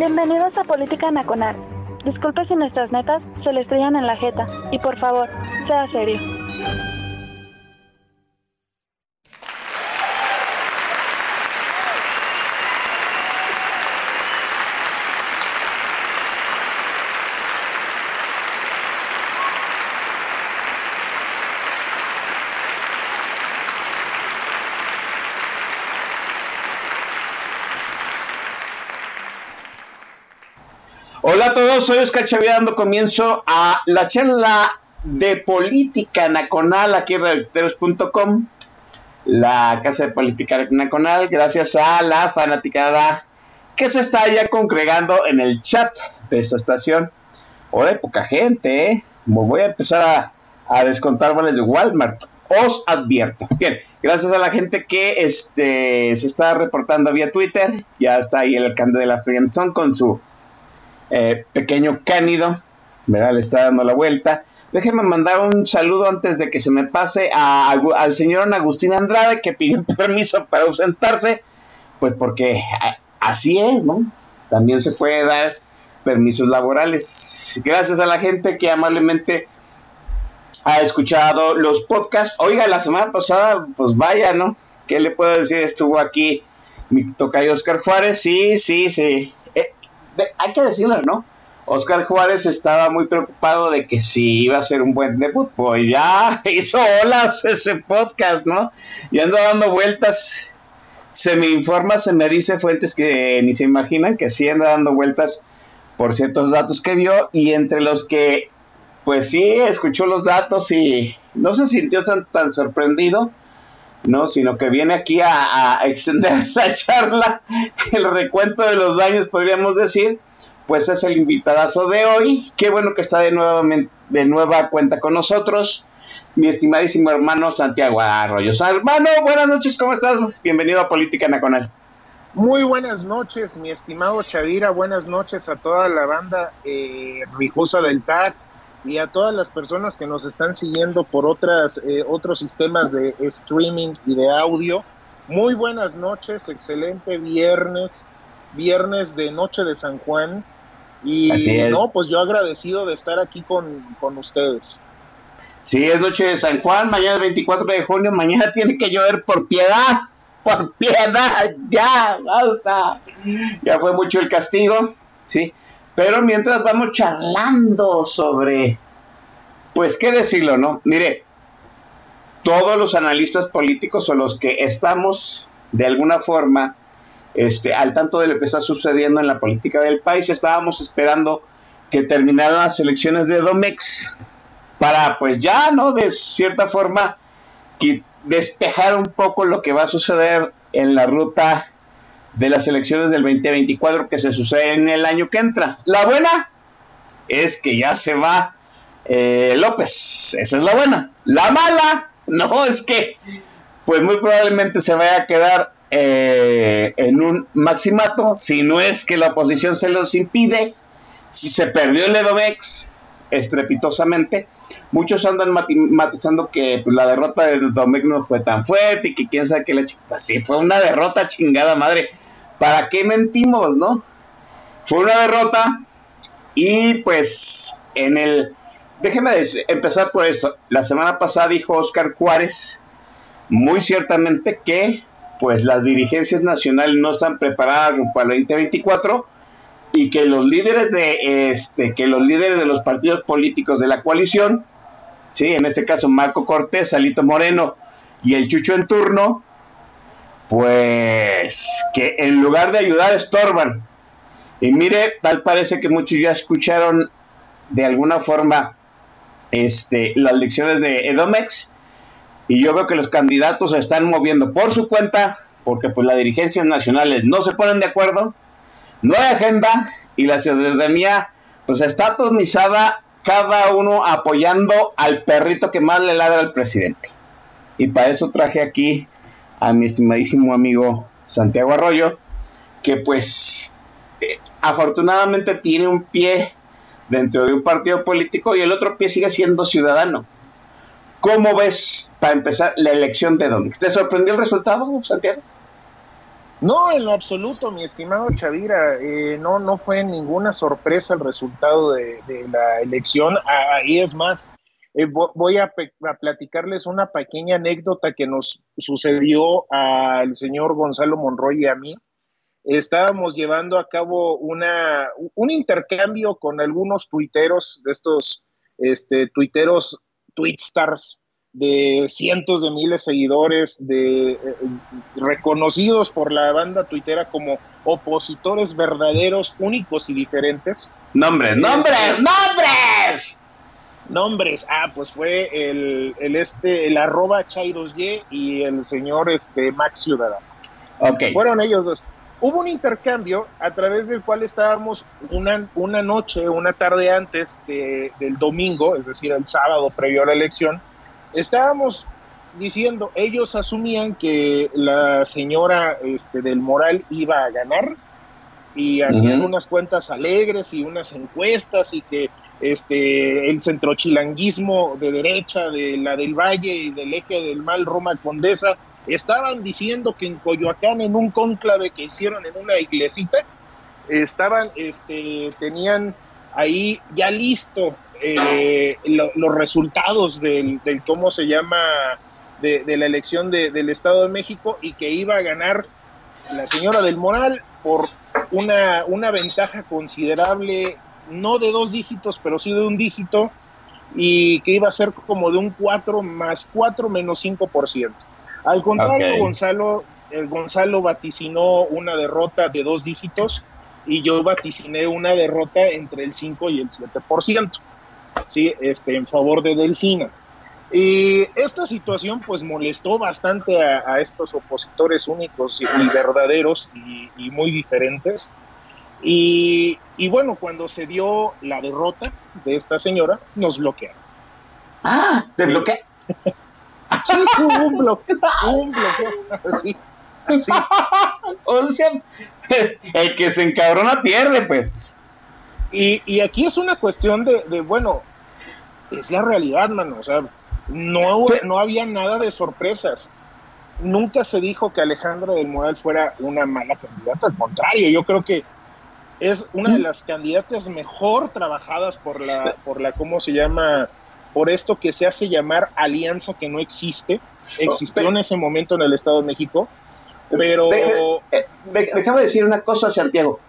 Bienvenidos a Política Nacional. Disculpe si nuestras netas se le estrellan en la jeta. Y por favor, sea serio. Hola a todos, soy Oscar Xavier dando comienzo a la charla de política nacional aquí en redactores.com, la casa de política nacional, gracias a la fanaticada que se está ya congregando en el chat de esta estación. Hoy poca gente, ¿eh? Voy a empezar a, a descontar vales de Walmart. Os advierto. Bien, gracias a la gente que este, se está reportando vía Twitter. Ya está ahí el alcalde de la Friendzone con su eh, pequeño cánido, ¿verdad? Le está dando la vuelta. Déjenme mandar un saludo antes de que se me pase al señor Agustín Andrade que pidió permiso para ausentarse, pues porque así es, ¿no? También se puede dar permisos laborales. Gracias a la gente que amablemente ha escuchado los podcasts. Oiga, la semana pasada, pues vaya, ¿no? ¿Qué le puedo decir? Estuvo aquí mi tocayo Oscar Juárez. Sí, sí, sí. Hay que decirlo, ¿no? Oscar Juárez estaba muy preocupado de que si iba a ser un buen debut. Pues ya hizo olas ese podcast, ¿no? Y anda dando vueltas. Se me informa, se me dice fuentes que ni se imaginan que sí anda dando vueltas por ciertos datos que vio y entre los que pues sí, escuchó los datos y no se sintió tan, tan sorprendido, ¿no? Sino que viene aquí a, extender la charla, el recuento de los daños, podríamos decir, pues es el invitadazo de hoy. Qué bueno que está de, nuevamente, de nueva cuenta con nosotros, mi estimadísimo hermano Santiago Arroyos. Hermano, buenas noches, ¿cómo estás? Bienvenido a Política Nacional. Muy buenas noches, mi estimado Chavira. Buenas noches a toda la banda eh, rijosa del TAC y a todas las personas que nos están siguiendo por otras, eh, otros sistemas de streaming y de audio. Muy buenas noches, excelente viernes, viernes de Noche de San Juan. Y Así es. no, pues yo agradecido de estar aquí con, con ustedes. Sí, es noche de San Juan, mañana es 24 de junio, mañana tiene que llover por piedad, por piedad, ya, basta. Ya fue mucho el castigo, sí. Pero mientras vamos charlando sobre, pues qué decirlo, ¿no? Mire, todos los analistas políticos o los que estamos de alguna forma este, al tanto de lo que está sucediendo en la política del país, estábamos esperando que terminaran las elecciones de Domex para pues ya, ¿no? De cierta forma despejar un poco lo que va a suceder en la ruta de las elecciones del 2024 que se sucede en el año que entra. La buena es que ya se va eh, López, esa es la buena. La mala, no, es que pues muy probablemente se vaya a quedar eh, en un maximato, si no es que la oposición se los impide, si se perdió el Edomex estrepitosamente, muchos andan mati- matizando que pues, la derrota de Edomex no fue tan fuerte y que quién sabe que la chi- pues, sí fue una derrota chingada madre. ¿Para qué mentimos, no? Fue una derrota y pues en el déjeme empezar por esto. La semana pasada dijo Oscar Juárez muy ciertamente que pues las dirigencias nacionales no están preparadas rumbo al 2024 y que los líderes de este que los líderes de los partidos políticos de la coalición, sí, en este caso Marco Cortés, Alito Moreno y el Chucho en turno, pues que en lugar de ayudar estorban. Y mire, tal parece que muchos ya escucharon de alguna forma este, las lecciones de Edomex y yo veo que los candidatos se están moviendo por su cuenta porque pues las dirigencias nacionales no se ponen de acuerdo, no hay agenda y la ciudadanía pues está atomizada cada uno apoyando al perrito que más le ladra al presidente. Y para eso traje aquí a mi estimadísimo amigo Santiago Arroyo, que pues eh, afortunadamente tiene un pie dentro de un partido político y el otro pie sigue siendo ciudadano. ¿Cómo ves, para empezar, la elección de Domínguez? ¿Te sorprendió el resultado, Santiago? No, en lo absoluto, mi estimado Chavira, eh, no, no fue ninguna sorpresa el resultado de, la elección. Ahí es más, eh, voy a, a, platicarles una pequeña anécdota que nos sucedió al señor Gonzalo Monroy y a mí. Estábamos llevando a cabo una, un intercambio con algunos tuiteros, de estos este, tuiteros, tweetstars, de cientos de miles de seguidores, de, eh, reconocidos por la banda tuitera como opositores verdaderos, únicos y diferentes. Nombres, nombres, este, nombres. Nombres, ah, pues fue el, el este, el arroba Chairos Y y el señor este, Max Ciudadano. Ok. Fueron ellos dos. Hubo un intercambio a través del cual estábamos una, una noche, una tarde antes del domingo, es decir, el sábado previo a la elección, estábamos diciendo, ellos asumían que la señora este, del Moral iba a ganar y hacían unas cuentas alegres y unas encuestas y que este el centrochilanguismo de derecha de la del Valle y del eje del mal Roma Condesa estaban diciendo que en Coyoacán en un cónclave que hicieron en una iglesita estaban este tenían ahí ya listo eh, los resultados del, cómo se llama de, la elección del Estado de México y que iba a ganar la señora del Moral por una, una ventaja considerable, no de dos dígitos, pero sí de un dígito, y que iba a ser como de un 4 más 4 menos 5%. Al contrario, Gonzalo, el Gonzalo vaticinó una derrota de dos dígitos y yo vaticiné una derrota entre el 5 y el 7%. ¿sí? este, en favor de Delfina. Y esta situación pues molestó bastante a, estos opositores únicos y, verdaderos y, muy diferentes. Y, bueno, cuando se dio la derrota de esta señora, nos bloquearon. Ah, ¿te bloqueó? sí, un bloqueo, un bloqueo, sea, el que se encabrona pierde, pues. Y, aquí es una cuestión de, bueno, es la realidad, mano. O sea, no, no había nada de sorpresas. Nunca se dijo que Alejandra del Moral fuera una mala candidata. Al contrario, yo creo que es una de las candidatas mejor trabajadas por la, por la, ¿cómo se llama? Por esto que se hace llamar alianza que no existe. Existió en ese momento en el Estado de México. Pero. Eh, déjame decir una cosa, Santiago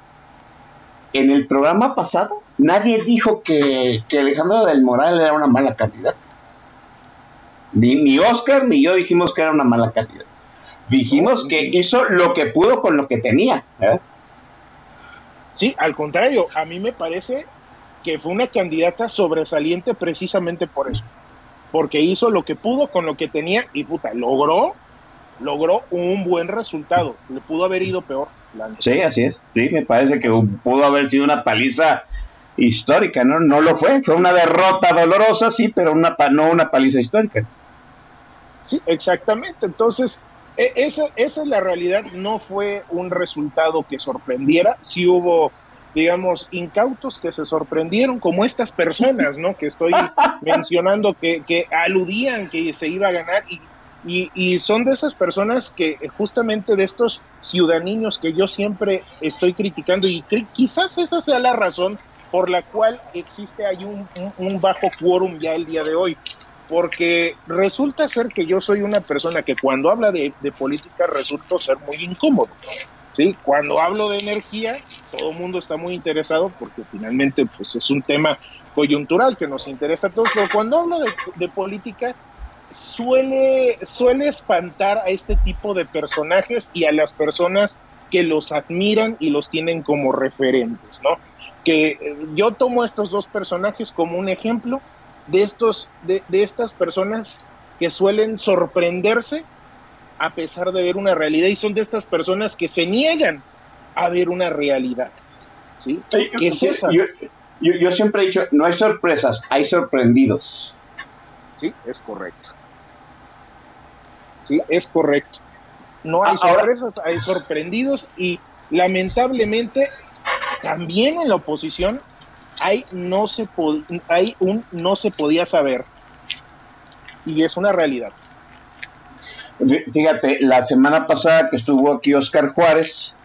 en el programa pasado nadie dijo que, que Alejandro del Moral era una mala candidata. Ni, ni, Oscar ni yo dijimos que era una mala candidata. Dijimos que hizo lo que pudo con lo que tenía. ¿eh? Sí, al contrario, a mí me parece que fue una candidata sobresaliente precisamente por eso. Porque hizo lo que pudo con lo que tenía y puta, logró, logró un buen resultado. Le pudo haber ido peor. Sí, así es. Sí, me parece que pudo haber sido una paliza histórica, ¿no? No lo fue. Fue una derrota dolorosa, sí, pero una, no una paliza histórica. Sí, exactamente. Entonces, esa, esa es la realidad. No fue un resultado que sorprendiera. Sí hubo, digamos, incautos que se sorprendieron, como estas personas, ¿no? Que estoy mencionando, que, que aludían que se iba a ganar y y, son de esas personas que justamente de estos ciudadanos que yo siempre estoy criticando y quizás esa sea la razón por la cual existe ahí un, bajo quórum ya el día de hoy. Porque resulta ser que yo soy una persona que cuando habla de, política resulta ser muy incómodo. ¿sí? Cuando hablo de energía, todo el mundo está muy interesado porque finalmente pues, es un tema coyuntural que nos interesa a todos. Pero cuando hablo de, política, suele, suele espantar a este tipo de personajes y a las personas que los admiran y los tienen como referentes, ¿no? Que eh, yo tomo estos dos personajes como un ejemplo de, estos, de, estas personas que suelen sorprenderse a pesar de ver una realidad y son de estas personas que se niegan a ver una realidad. ¿Sí? ¿Qué es esa? Yo, yo- yo siempre he dicho, no hay sorpresas, hay sorprendidos. Sí, es correcto. Sí, es correcto. No hay Ah, ahora- sorpresas, hay sorprendidos y lamentablemente también en la oposición hay no se hay un no se podía saber y es una realidad. Fí- Fíjate, la semana pasada que estuvo aquí Oscar Juárez,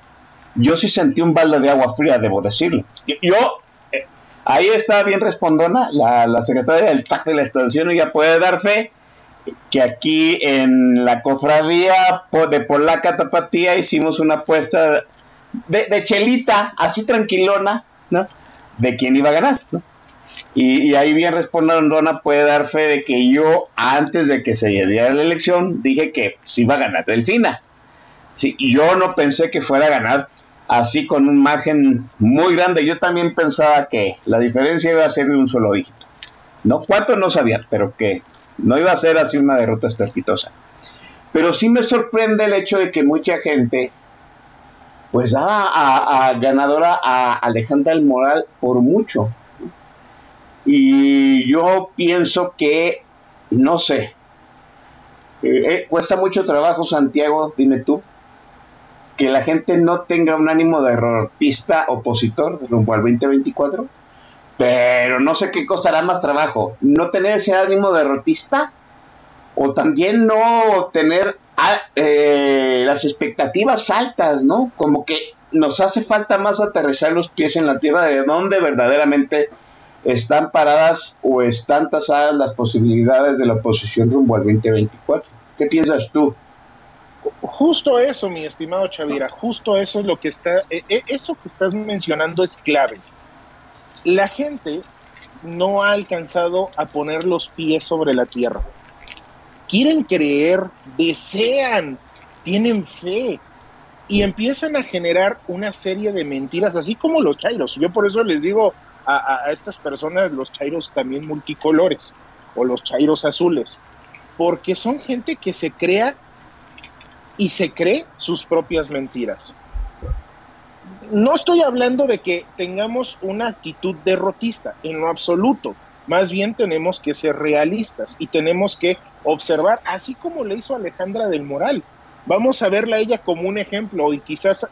yo sí sentí un balde de agua fría, debo decirlo. Yo, eh, ahí está bien respondona, la, la secretaria del TAC de la estación ya puede dar fe que aquí en la cofradía de Polaca Tapatía hicimos una apuesta de, de chelita, así tranquilona, ¿no? De quién iba a ganar. Y, ahí bien respondona puede dar fe de que yo, antes de que se diera la elección, dije que sí iba a ganar Delfina. Sí, yo no pensé que fuera a ganar así con un margen muy grande. Yo también pensaba que la diferencia iba a ser de un solo dígito. ¿No? ¿Cuánto? No sabía, pero que no iba a ser así una derrota estrepitosa. Pero sí me sorprende el hecho de que mucha gente pues da a, ganadora a Alejandra del Moral por mucho. Y yo pienso que, no sé, eh, eh, cuesta mucho trabajo, Santiago, dime tú, que la gente no tenga un ánimo derrotista opositor rumbo al 2024. Pero no sé qué costará más trabajo, no tener ese ánimo derrotista o también no tener ah, eh, las expectativas altas, ¿no? Como que nos hace falta más aterrizar los pies en la tierra de donde verdaderamente están paradas o están tasadas las posibilidades de la oposición rumbo al 2024. ¿Qué piensas tú? Justo eso, mi estimado Chavira, justo eso es lo que está, eh, eh, eso que estás mencionando es clave. La gente no ha alcanzado a poner los pies sobre la tierra. Quieren creer, desean, tienen fe y empiezan a generar una serie de mentiras, así como los chairos. Yo por eso les digo a, estas personas los chairos también multicolores o los chairos azules, porque son gente que se crea y se cree sus propias mentiras. No estoy hablando de que tengamos una actitud derrotista, en lo absoluto. Más bien tenemos que ser realistas y tenemos que observar, así como le hizo Alejandra del Moral. Vamos a verla a ella como un ejemplo y quizás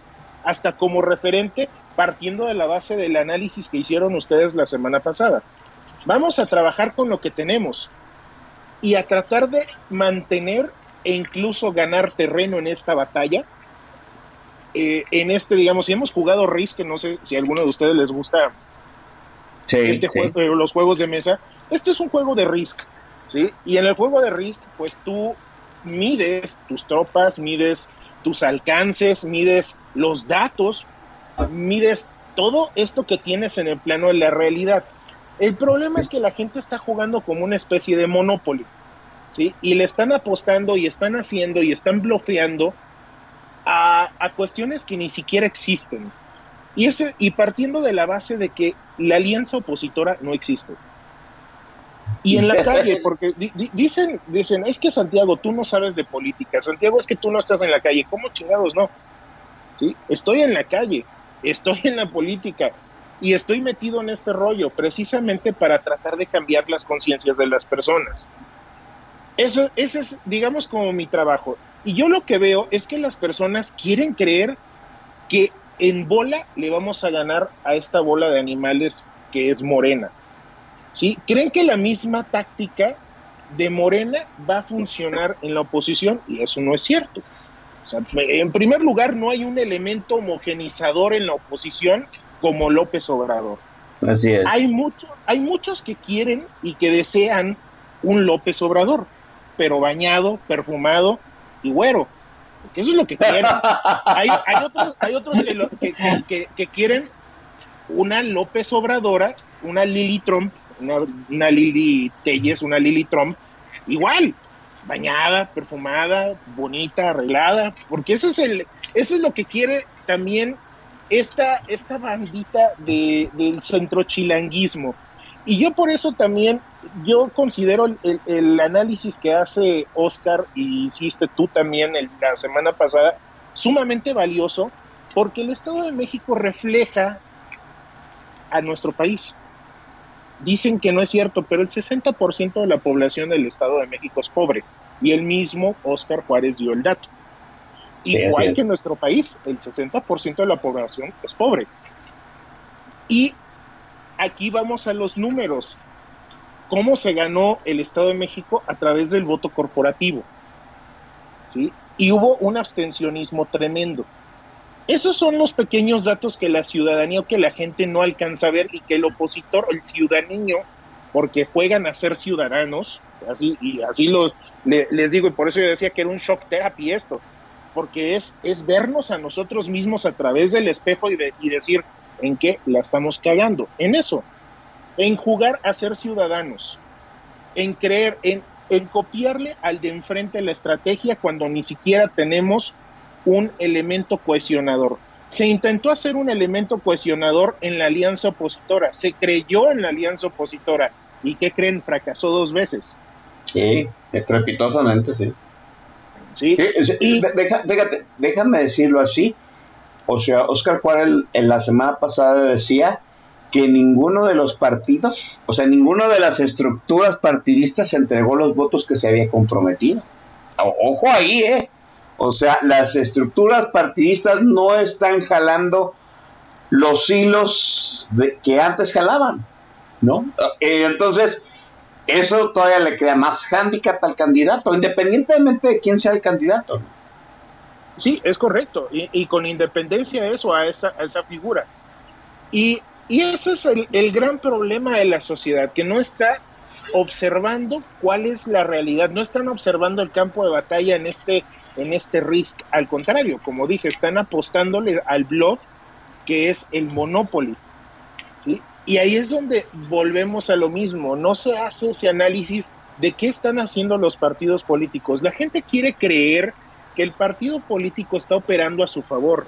hasta como referente partiendo de la base del análisis que hicieron ustedes la semana pasada. Vamos a trabajar con lo que tenemos y a tratar de mantener e incluso ganar terreno en esta batalla. Eh, en este, digamos, si hemos jugado Risk, que no sé si a alguno de ustedes les gusta Sí, este juego, eh, los juegos de mesa, este es un juego de Risk, Y en el juego de Risk, pues tú mides tus tropas, mides tus alcances, mides los datos, mides todo esto que tienes en el plano de la realidad. El problema es que la gente está jugando como una especie de Monopoly, ¿sí? Y le están apostando y están haciendo y están bloqueando a, a cuestiones que ni siquiera existen. Y, ese, y partiendo de la base de que la alianza opositora no existe. Y en la calle, porque di- di- dicen, dicen, es que Santiago, tú no sabes de política. Santiago, es que tú no estás en la calle. ¿Cómo chingados no? ¿Sí? Estoy en la calle, estoy en la política y estoy metido en este rollo precisamente para tratar de cambiar las conciencias de las personas. Eso, ese es, digamos, como mi trabajo. Y yo lo que veo es que las personas quieren creer que en bola le vamos a ganar a esta bola de animales que es Morena. ¿Sí? Creen que la misma táctica de Morena va a funcionar en la oposición y eso no es cierto. O sea, en primer lugar, no hay un elemento homogenizador en la oposición como López Obrador. Así es. Hay, mucho, hay muchos que quieren y que desean un López Obrador, pero bañado, perfumado y güero. Porque eso es lo que quieren. Hay, hay otros, hay otros que, lo- que- que- que- que quieren una López Obradora, una Lili Trump, una, Lili Telles, una Lili Trump, igual, bañada, perfumada, bonita, arreglada, porque eso es, el, eso es lo que quiere también esta, esta bandita de, del centrochilanguismo. Y yo por eso también yo considero el, el, análisis que hace Oscar y hiciste tú también la semana pasada sumamente valioso porque el Estado de México refleja a nuestro país. Dicen que no es cierto, pero el 60% de la población del Estado de México es pobre. Y el mismo Oscar Juárez dio el dato. Igual que en nuestro país, el 60% de la población es pobre. Y aquí vamos a los números. ¿Cómo se ganó el Estado de México? A través del voto corporativo. ¿sí? Y hubo un abstencionismo tremendo. Esos son los pequeños datos que la ciudadanía o que la gente no alcanza a ver y que el opositor, el ciudadano, porque juegan a ser ciudadanos, así y así los, les digo, y por eso yo decía que era un shock therapy esto, porque es, es vernos a nosotros mismos a través del espejo y, decir en qué la estamos cagando, en eso, en jugar a ser ciudadanos, en creer, en, en copiarle al de enfrente la estrategia cuando ni siquiera tenemos un elemento cohesionador. Se intentó hacer un elemento cohesionador en la alianza opositora, se creyó en la alianza opositora y ¿qué creen? Fracasó dos veces. Sí, estrepitosamente, sí. Sí, y, déjate, déjame decirlo así. O sea, Oscar Juárez en la semana pasada decía que ninguno de los partidos, o sea, ninguno de las estructuras partidistas entregó los votos que se había comprometido. Ojo ahí, ¿eh? O sea, las estructuras partidistas no están jalando los hilos de, que antes jalaban, ¿no? Eh, entonces, eso todavía le crea más hándicap al candidato, independientemente de quién sea el candidato. Sí, es correcto, y, con independencia de eso, a esa, a esa figura. Y, ese es el, el gran problema de la sociedad, que no está observando cuál es la realidad, no están observando el campo de batalla en este, en este risk, al contrario, como dije, están apostándole al bluff que es el monopoly. Y ahí es donde volvemos a lo mismo, no se hace ese análisis de qué están haciendo los partidos políticos. La gente quiere creer que el partido político está operando a su favor.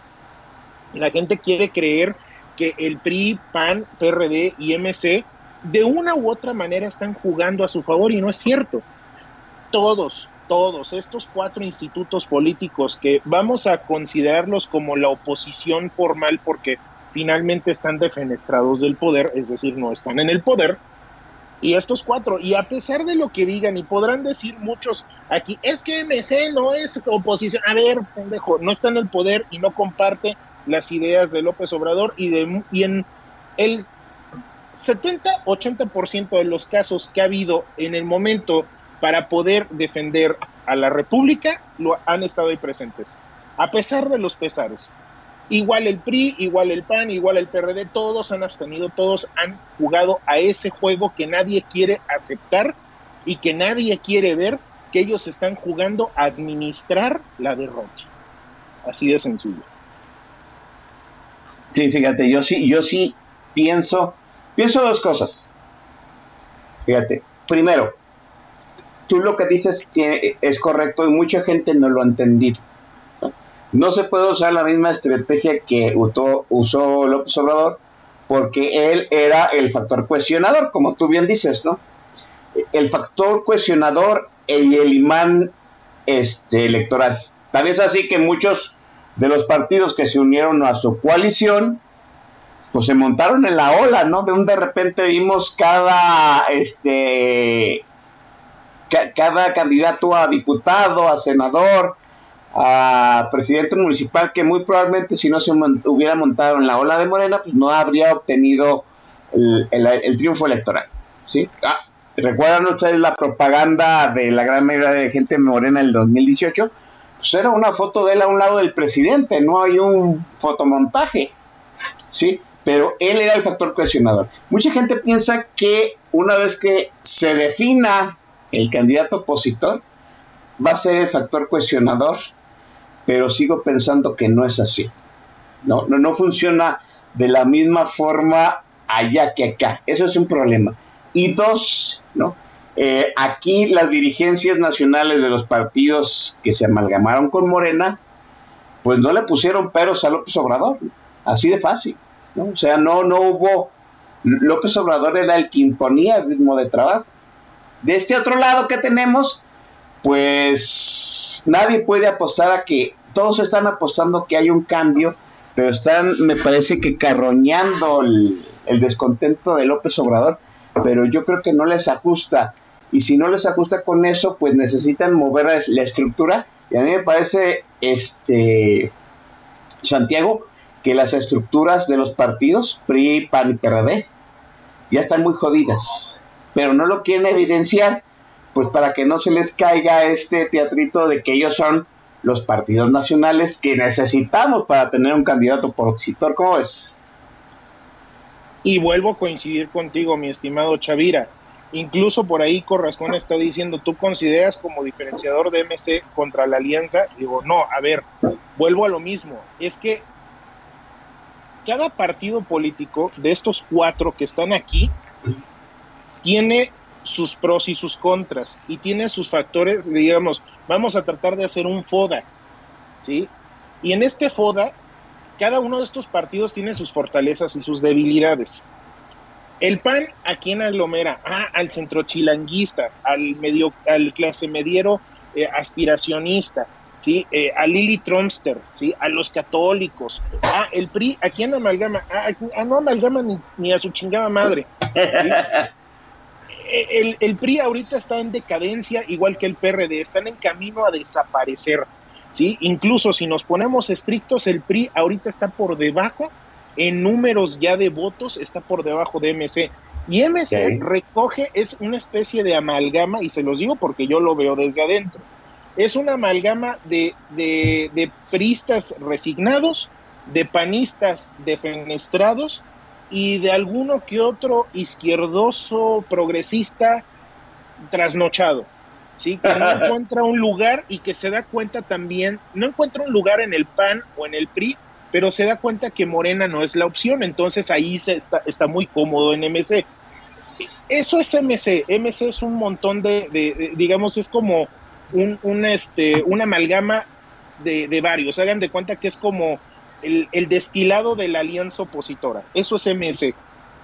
La gente quiere creer que el PRI, PAN, PRD y MC de una u otra manera están jugando a su favor y no es cierto. Todos, todos estos cuatro institutos políticos que vamos a considerarlos como la oposición formal porque finalmente están defenestrados del poder, es decir, no están en el poder, y estos cuatro, y a pesar de lo que digan, y podrán decir muchos aquí, es que MC no es oposición, a ver, pendejo, no está en el poder y no comparte las ideas de López Obrador y, de, y en el 70-80% de los casos que ha habido en el momento para poder defender a la República lo han estado ahí presentes, a pesar de los pesares. Igual el PRI, igual el PAN, igual el PRD, todos han abstenido, todos han jugado a ese juego que nadie quiere aceptar y que nadie quiere ver que ellos están jugando a administrar la derrota. Así de sencillo. Sí, fíjate, yo sí, yo sí pienso Pienso dos cosas. Fíjate, primero, tú lo que dices es correcto y mucha gente no lo ha entendido. No se puede usar la misma estrategia que usó, usó López Obrador porque él era el factor cuestionador, como tú bien dices, ¿no? El factor cuestionador y el imán este, electoral. Tal es así que muchos de los partidos que se unieron a su coalición pues se montaron en la ola, ¿no? De un de repente vimos cada, este, cada candidato a diputado, a senador, a presidente municipal, que muy probablemente si no se hubiera montado en la ola de Morena, pues no habría obtenido el, triunfo electoral, ¿sí? Ah, ¿Recuerdan ustedes la propaganda de la gran mayoría de gente morena del 2018? Pues era una foto de él a un lado del presidente, no hay un fotomontaje, ¿sí? pero él era el factor cohesionador. Mucha gente piensa que una vez que se defina el candidato opositor, va a ser el factor cohesionador, pero sigo pensando que no es así. No, no, no funciona de la misma forma allá que acá. Eso es un problema. Y dos, ¿no? Eh, aquí las dirigencias nacionales de los partidos que se amalgamaron con Morena, pues no le pusieron peros a López Obrador. Así de fácil. O sea, no, no hubo, López Obrador era el que imponía el ritmo de trabajo. De este otro lado que tenemos, pues nadie puede apostar a que todos están apostando que hay un cambio, pero están, me parece que carroñando el, descontento de López Obrador, pero yo creo que no les ajusta. Y si no les ajusta con eso, pues necesitan mover la estructura. Y a mí me parece, este, Santiago, que las estructuras de los partidos, PRI, PAN y PRD, ya están muy jodidas. Pero no lo quieren evidenciar, pues para que no se les caiga este teatrito de que ellos son los partidos nacionales que necesitamos para tener un candidato opositor. ¿Cómo es? Y vuelvo a coincidir contigo, mi estimado Chavira. Incluso por ahí Corrascón está diciendo, ¿tú consideras como diferenciador de MC contra la alianza? Digo, no, a ver, vuelvo a lo mismo. Es que cada partido político de estos cuatro que están aquí tiene sus pros y sus contras y tiene sus factores, digamos, vamos a tratar de hacer un FODA, ¿sí? Y en este FODA, cada uno de estos partidos tiene sus fortalezas y sus debilidades. El PAN, ¿a quién aglomera? Ah, al centro chilanguista, al, medio, al clase mediero eh, aspiracionista, ¿sí? Eh, a Lili Tromster, ¿sí? A los católicos. Ah, el PRI, ¿a quién amalgama? Ah, ah no amalgama ni, ni, a su chingada madre. el, el, PRI ahorita está en decadencia, igual que el PRD, están en camino a desaparecer. ¿sí? Incluso si nos ponemos estrictos, el PRI ahorita está por debajo, en números ya de votos, está por debajo de MC. Y MC recoge, es una especie de amalgama, y se los digo porque yo lo veo desde adentro. Es una amalgama de, de, de pristas resignados, de panistas defenestrados y de alguno que otro izquierdoso progresista trasnochado, ¿sí? que no encuentra un lugar y que se da cuenta también, no encuentra un lugar en el PAN o en el PRI, pero se da cuenta que Morena no es la opción, entonces ahí se está, está muy cómodo en MC. Eso es MC, MC es un montón de, digamos, es como un, un, este, una amalgama de, de varios, hagan de cuenta que es como el, destilado de la alianza opositora. Eso es MS.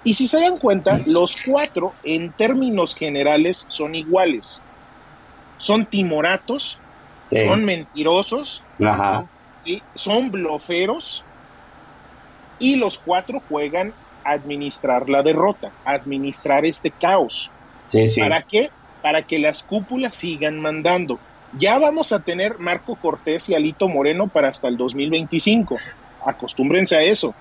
Y si se dan cuenta, los cuatro, en términos generales, son iguales. Son timoratos, son mentirosos, son bloferos, y los cuatro juegan a administrar la derrota, a administrar este caos. ¿Para qué? Para que las cúpulas sigan mandando. Ya vamos a tener Marco Cortés y Alito Moreno para hasta el 2025 acostúmbrense a eso.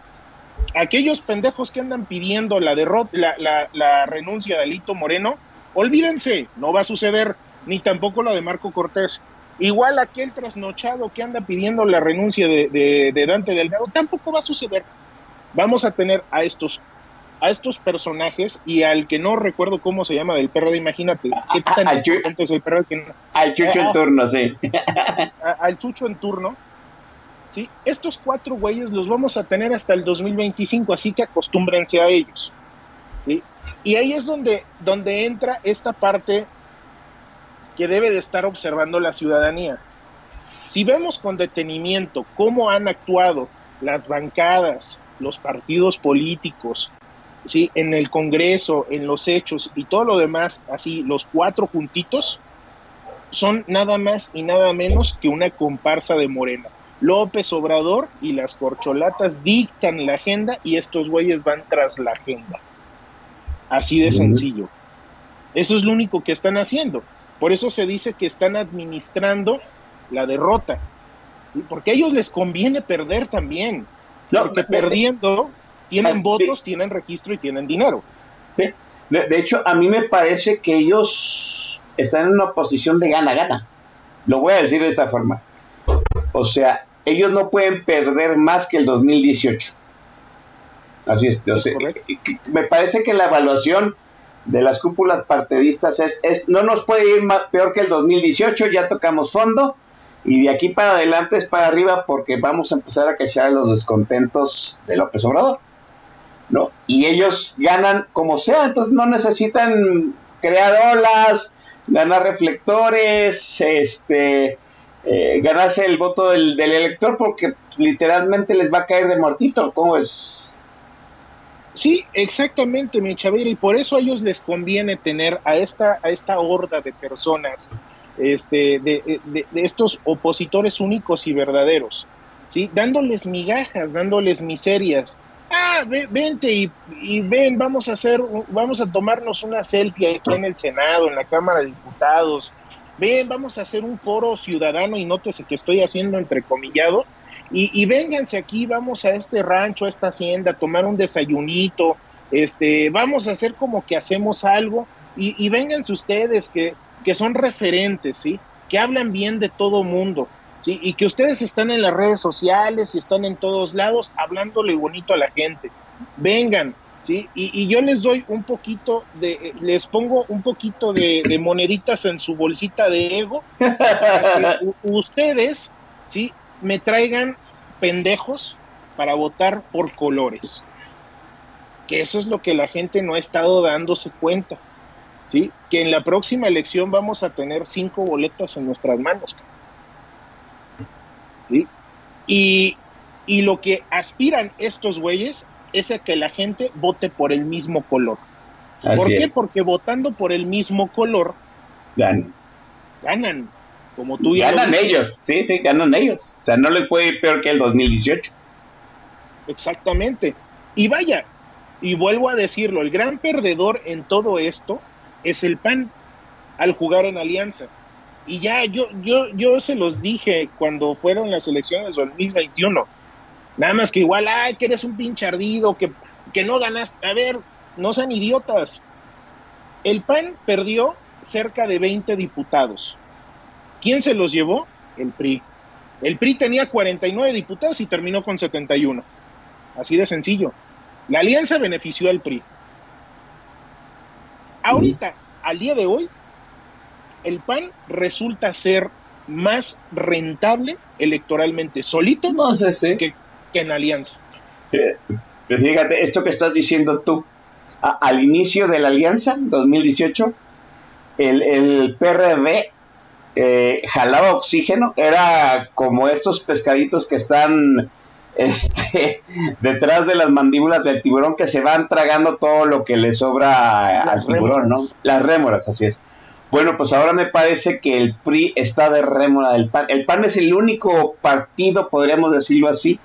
Aquellos pendejos que andan pidiendo la, derrota, la, la, renuncia de Alito Moreno, olvídense, no va a suceder, ni tampoco la de Marco Cortés. Igual aquel trasnochado que anda pidiendo la renuncia de, de, Dante Delgado, tampoco va a suceder. Vamos a tener a estos a estos personajes y al que no recuerdo cómo se llama del perro de imagínate qué tan es el perro que al chucho en turno sí al chucho en turno Estos cuatro güeyes los vamos a tener hasta el 2025, así que acostúmbrense a ellos. Y ahí es donde, donde entra esta parte que debe de estar observando la ciudadanía. Si vemos con detenimiento cómo han actuado las bancadas, los partidos políticos, en el Congreso, en los hechos y todo lo demás, así, los cuatro juntitos, son nada más y nada menos que una comparsa de Morena. López Obrador y las corcholatas dictan la agenda y estos güeyes van tras la agenda. Así de sencillo. Eso es lo único que están haciendo. Por eso se dice que están administrando la derrota. Porque a ellos les conviene perder también. porque perdiendo tienen votos, tienen registro y tienen dinero. De, de, hecho, a mí me parece que ellos están en una posición de gana-gana. Lo voy a decir de esta forma. O sea, ellos no pueden perder más que el 2018. Así es. me parece que la evaluación de las cúpulas partidistas es, es, no nos puede ir peor que el 2018, ya tocamos fondo y de aquí para adelante es para arriba porque vamos a empezar a cachar los descontentos de López Obrador. ¿no? Y ellos ganan como sea, entonces no necesitan crear olas, ganar reflectores, este, eh, ganarse el voto del, elector porque literalmente les va a caer de muertito, ¿cómo es? Sí, exactamente, mi Chavira, y por eso a ellos les conviene tener a esta, a esta horda de personas, este, de, de, estos opositores únicos y verdaderos, ¿sí? Dándoles migajas, dándoles miserias. Ah, vente y, y, ven, vamos a hacer, vamos a tomarnos una selfie aquí en el Senado, en la Cámara de Diputados. Ven, vamos a hacer un foro ciudadano y nótese que estoy haciendo entrecomillado y, y vénganse aquí, vamos a este rancho, a esta hacienda, a tomar un desayunito, este, vamos a hacer como que hacemos algo y, y vénganse ustedes que, que son referentes, ¿sí? Que hablan bien de todo mundo, ¿sí? Y que ustedes están en las redes sociales y están en todos lados hablándole bonito a la gente. Vengan, ¿sí? Y, y yo les doy un poquito de, les pongo un poquito de, moneditas en su bolsita de ego, ustedes, ¿sí? me traigan pendejos para votar por colores. Que eso es lo que la gente no ha estado dándose cuenta. ¿sí? Que en la próxima elección vamos a tener cinco boletas en nuestras manos. ¿sí? Y, y lo que aspiran estos güeyes es a que la gente vote por el mismo color. Así ¿Por qué? es. Porque votando por el mismo color Ganan. ganan. Como tú ya Ganan ellos, sí, sí, ganan ellos. O sea, no les puede ir peor que el 2018. Exactamente. Y vaya, y vuelvo a decirlo, el gran perdedor en todo esto es el PAN al jugar en alianza. Y ya yo, yo, yo se los dije cuando fueron las elecciones del 2021. Nada más que igual, ay, que eres un pinche ardido, que, que no ganaste. A ver, no sean idiotas. El PAN perdió cerca de 20 diputados. ¿Quién se los llevó? El PRI. El PRI tenía 49 diputados y terminó con 71. Así de sencillo. La alianza benefició al PRI. Ahorita, al día de hoy, el PAN resulta ser más rentable electoralmente solito No sé, sí. que, en alianza. Eh, fíjate, esto que estás diciendo tú, a- al inicio de la alianza, 2018, el, el PRD eh, jalaba oxígeno, era como estos pescaditos que están este, detrás de las mandíbulas del tiburón que se van tragando todo lo que le sobra Las al tiburón, ¿no? Las rémoras, así es. Bueno, pues ahora me parece que el PRI está de rémora del PAN. El PAN es el único partido, podríamos decirlo así,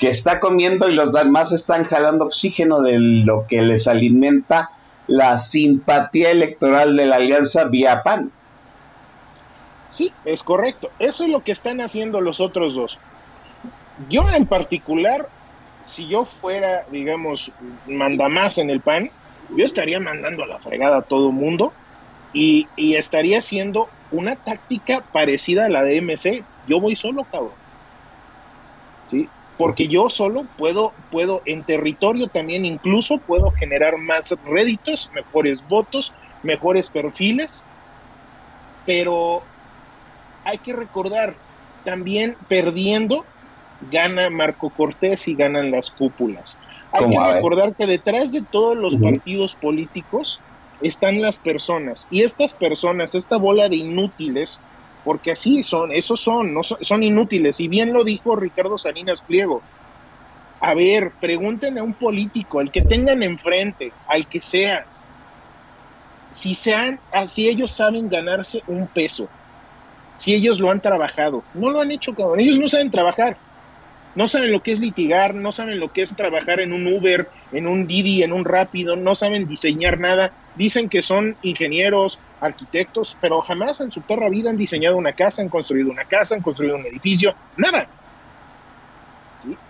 que está comiendo y los demás están jalando oxígeno de lo que les alimenta la simpatía electoral de la alianza vía PAN. Sí, es correcto. Eso es lo que están haciendo los otros dos. Yo en particular, si yo fuera, digamos, mandamás en el PAN, yo estaría mandando a la fregada a todo mundo y, y estaría haciendo una táctica parecida a la de MC. Yo voy solo, cabrón. ¿Sí? Porque yo solo puedo, puedo, en territorio también incluso puedo generar más réditos, mejores votos, mejores perfiles, pero hay que recordar, también perdiendo gana Marco Cortés y ganan las cúpulas. Hay que recordar que detrás de todos los partidos políticos están las personas. Y estas personas, esta bola de inútiles, porque así son, esos son, no son, son inútiles y bien lo dijo Ricardo Salinas Pliego. A ver, pregunten a un político, al que tengan enfrente, al que sea, si sean, así ellos saben ganarse un peso, si ellos lo han trabajado. No lo han hecho, cabrón. Ellos no saben trabajar. No saben lo que es litigar, no saben lo que es trabajar en un Uber, en un Didi, en un Rápido, no saben diseñar nada. Dicen que son ingenieros, arquitectos, pero jamás en su perra vida han diseñado una casa, han construido una casa, han construido un edificio, nada. ¿Sí?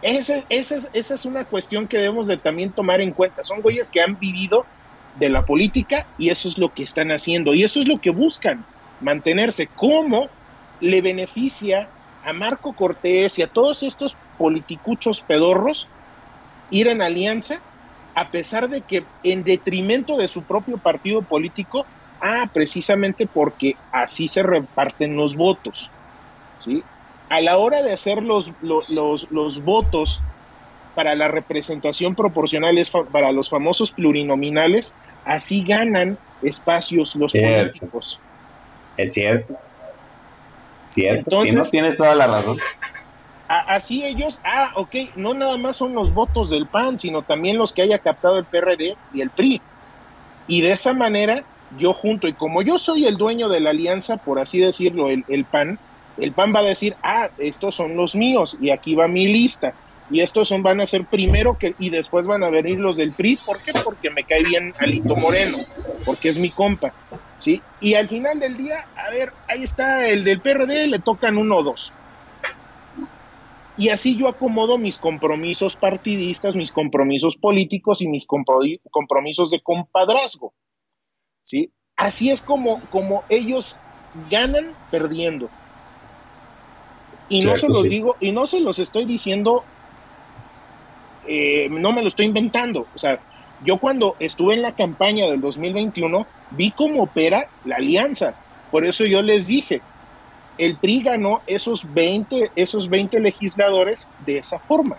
Ese- esa es- una cuestión que debemos de también tomar en cuenta. Son güeyes que han vivido de la política y eso es lo que están haciendo y eso es lo que buscan, mantenerse. ¿Cómo le beneficia a Marco Cortés y a todos estos politicuchos pedorros ir en alianza a pesar de que en detrimento de su propio partido político, ah, precisamente porque así se reparten los votos, ¿sí? A la hora de hacer los, los, los, los votos para la representación proporcional es para los famosos plurinominales, así ganan espacios los Cierto. Así ellos, ah, ok, no nada más son los votos del PAN, sino también los que haya captado el PRD y el PRI. Y de esa manera yo junto, y como yo soy el dueño de la alianza, por así decirlo, el, el PAN, el PAN va a decir, ah, estos son los míos y aquí va mi lista. Y estos son, van a ser primero que, y después van a venir los del PRI. ¿Por qué? Porque me cae bien Alito Moreno, porque es mi compa. ¿Sí? Y al final del día, a ver, ahí está el del PRD, le tocan uno o dos. Y así yo acomodo mis compromisos partidistas, mis compromisos políticos y mis compromisos de compadrazgo. ¿sí? Así es como, como ellos ganan perdiendo. Y no se los digo, y no se los estoy diciendo, eh, no me lo estoy inventando. O sea, yo cuando estuve en la campaña del 2021 vi cómo opera la alianza. Por eso yo les dije, el PRI ganó esos 20, esos 20 legisladores de esa forma.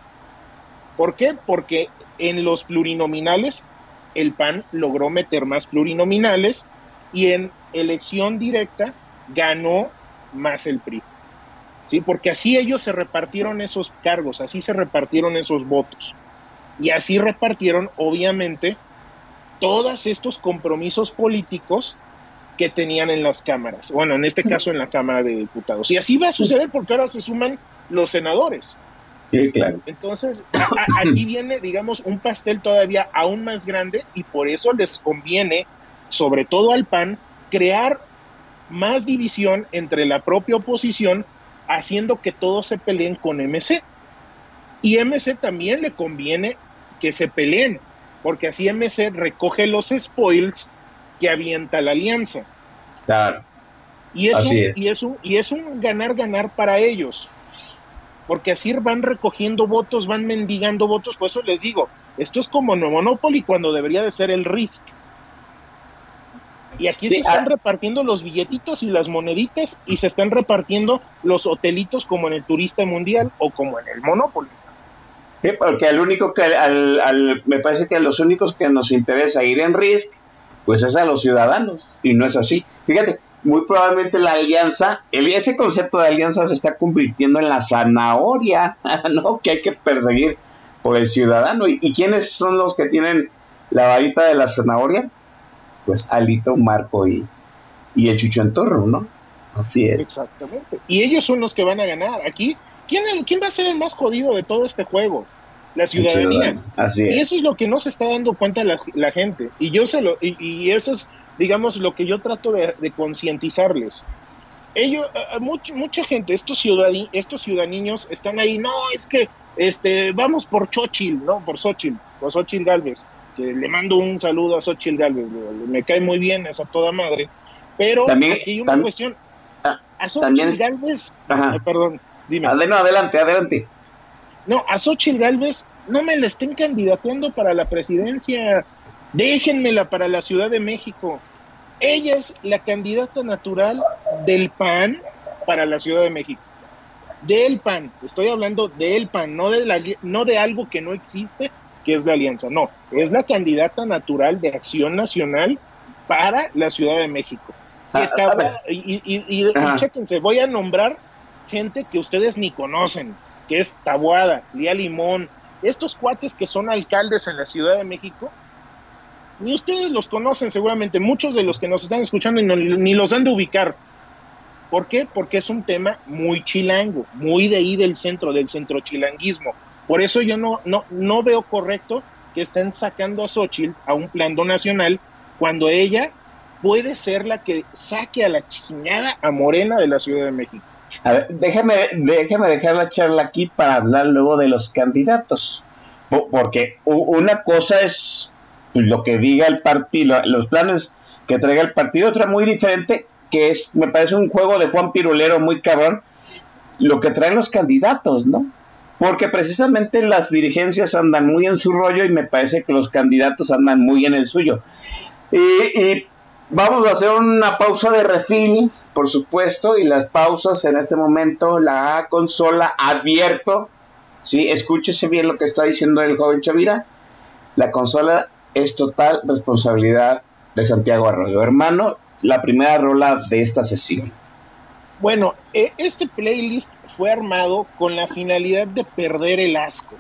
¿Por qué? Porque en los plurinominales el PAN logró meter más plurinominales y en elección directa ganó más el PRI. ¿Sí? Porque así ellos se repartieron esos cargos, así se repartieron esos votos. Y así repartieron, obviamente, todos estos compromisos políticos que tenían en las cámaras. Bueno, en este caso en la Cámara de Diputados. Y así va a suceder porque ahora se suman los senadores. Sí, claro. Entonces, aquí viene, digamos, un pastel todavía aún más grande y por eso les conviene, sobre todo al PAN, crear más división entre la propia oposición, haciendo que todos se peleen con MC. Y MC también le conviene que se peleen, porque así MC recoge los spoils que avienta la alianza. Claro. Y es, un, Y, es y es un ganar-ganar para ellos. Porque así van recogiendo votos, van mendigando votos. Por eso les digo, esto es como no Monopoly cuando debería de ser el Risk. Y aquí se están ah. repartiendo los billetitos y las moneditas y se están repartiendo los hotelitos como en el Turista Mundial o como en el Monopoly. Sí, porque el único que al, me parece que los únicos que nos interesa ir en Risk pues es a los ciudadanos y no es así. Fíjate, muy probablemente la alianza, el, ese concepto de alianza se está convirtiendo en la zanahoria, ¿no? Que hay que perseguir por el ciudadano. ¿Y, quiénes son los que tienen la varita de la zanahoria? Pues Alito, Marco y, y el Chucho Entorno, ¿no? Así es. Exactamente. Y ellos son los que van a ganar. Aquí, ¿quién, ¿quién va a ser el más jodido de todo este juego? la ciudadanía. Y eso es lo que no se está dando cuenta la, gente. Y yo se lo, y, eso es, digamos, lo que yo trato de, concientizarles. Ellos, mucha gente, estos ciudadanos, estos ciudadanos están ahí, no, es que este, vamos por Xochitl, ¿no? Por Xochitl, por Xochitl Galvez, que le mando un saludo a Xochitl Galvez, me cae muy bien, esa toda madre. Pero también, aquí hay una cuestión. Ah, a Xochitl Galvez, perdón, dime. adelante, adelante. No, a Xochitl Galvez no me la estén candidateando para la presidencia. Déjenmela para la Ciudad de México. Ella es la candidata natural del PAN para la Ciudad de México. Del PAN, estoy hablando del PAN, no de, la, no de algo que no existe, que es la alianza. No, es la candidata natural de Acción Nacional para la Ciudad de México. Ah, y, y, y chéquense, voy a nombrar gente que ustedes ni conocen que es Tabuada, Lía Limón, estos cuates que son alcaldes en la Ciudad de México, ni ustedes los conocen seguramente, muchos de los que nos están escuchando ni los han de ubicar. ¿Por qué? Porque es un tema muy chilango, muy de ahí del centro, del centro chilanguismo. Por eso yo no, no, no veo correcto que estén sacando a Xochitl a un plano nacional cuando ella puede ser la que saque a la chingada a Morena de la Ciudad de México. A ver, déjame, déjame dejar la charla aquí para hablar luego de los candidatos. Porque una cosa es lo que diga el partido, los planes que traiga el partido, otra muy diferente, que es, me parece un juego de Juan Pirulero muy cabrón, lo que traen los candidatos, ¿no? Porque precisamente las dirigencias andan muy en su rollo y me parece que los candidatos andan muy en el suyo. Y, vamos a hacer una pausa de refil por supuesto, y las pausas en este momento, la consola abierto, ¿sí? Escúchese bien lo que está diciendo el joven Chavira, la consola es total responsabilidad de Santiago Arroyo. Hermano, la primera rola de esta sesión. Bueno, e, este playlist fue armado con la finalidad de perder el asco.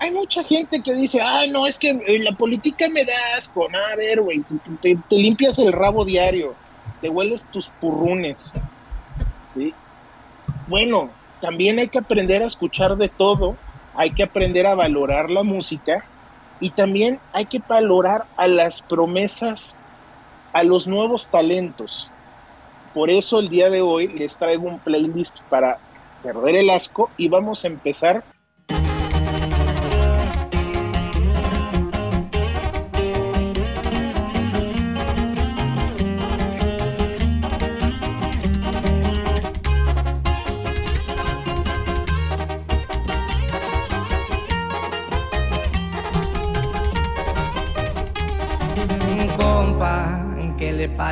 Hay mucha gente que dice, ah, no, es que eh, la política me da asco. No, a ver, güey, te, limpias el rabo diario, te hueles tus purrunes. Bueno, también hay que aprender a escuchar de todo, hay que aprender a valorar la música y también hay que valorar a las promesas, a los nuevos talentos. Por eso el día de hoy les traigo un playlist para perder el asco y vamos a empezar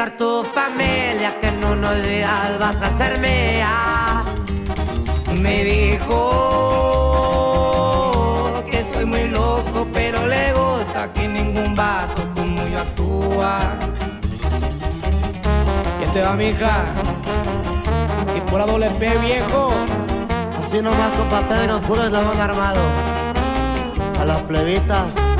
estar tu familia, que en unos días vas a ser mía. Me dijo que estoy muy loco, pero le gusta que ningún vato como yo actúa. ¿Quién te va, mija? Y por doble P, viejo. Así nomás, compa Pedro, puro eslabón armado. A las plebitas.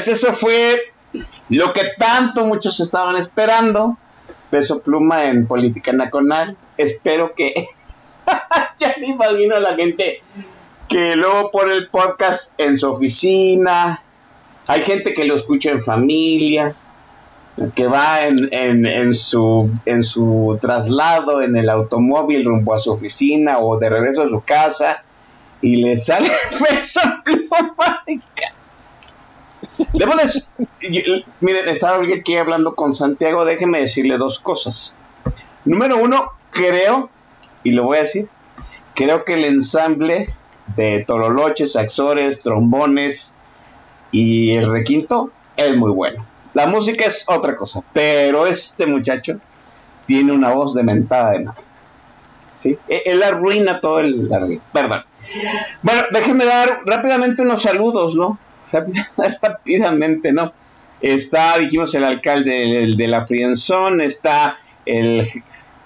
Pues eso fue lo que tanto muchos estaban esperando. Peso pluma en política nacional. Espero que. ya me imagino a la gente que luego pone el podcast en su oficina. Hay gente que lo escucha en familia, que va en, su, en su traslado en el automóvil rumbo a su oficina o de regreso a su casa y le sale peso pluma. Debo decir, miren, estaba aquí hablando con Santiago, déjeme decirle dos cosas. Número uno, creo, y lo voy a decir, creo que el ensamble de toroloches, saxores, trombones y el requinto es muy bueno. La música es otra cosa, pero este muchacho tiene una voz de mentada de nada. ¿Sí? E, él arruina todo el... Perdón. Bueno, déjenme dar rápidamente unos saludos, ¿no? rápidamente, ¿no? Está, dijimos, el alcalde de, la Frienzón, está el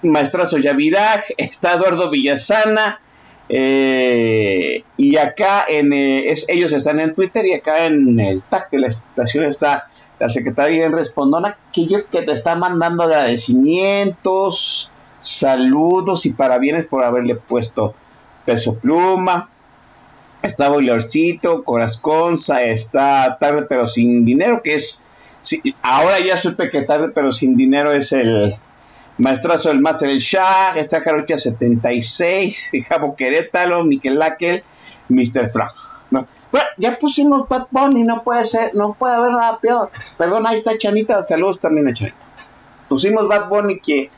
maestrazo Yaviraj, está Eduardo Villasana, eh, y acá en, eh, ellos están en Twitter y acá en el tag de la estación está la secretaria en Respondona, que yo que te está mandando agradecimientos, saludos y parabienes por haberle puesto peso pluma está Boilercito, Corazconza, está Tarde pero sin dinero, que es, ahora ya supe que Tarde pero sin dinero es el maestrazo del Master del Shah, está Jarocha 76, Jabo Querétalo, Miquel Laquel, Mr. Frank. ¿no? Bueno, ya pusimos Bad Bunny, no puede ser, no puede haber nada peor. Perdón, ahí está Chanita, saludos también a Chanita. Pusimos Bad Bunny que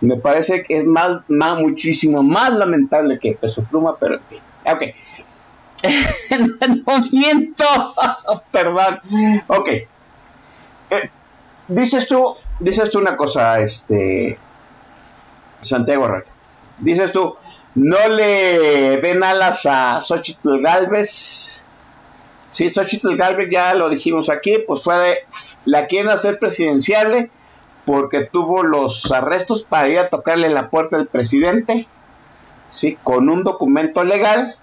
me parece que es más, más muchísimo más lamentable que Peso Pluma, pero en fin. Ok. no miento. Perdón. Ok. Eh, dices tú, dices tú una cosa, este Santiago Arroyo. Dices tú, no le den alas a Xochitl Galvez. Sí, Xochitl Galvez, ya lo dijimos aquí, pues fue de, la quieren hacer presidencial porque tuvo los arrestos para ir a tocarle la puerta del presidente, sí, con un documento legal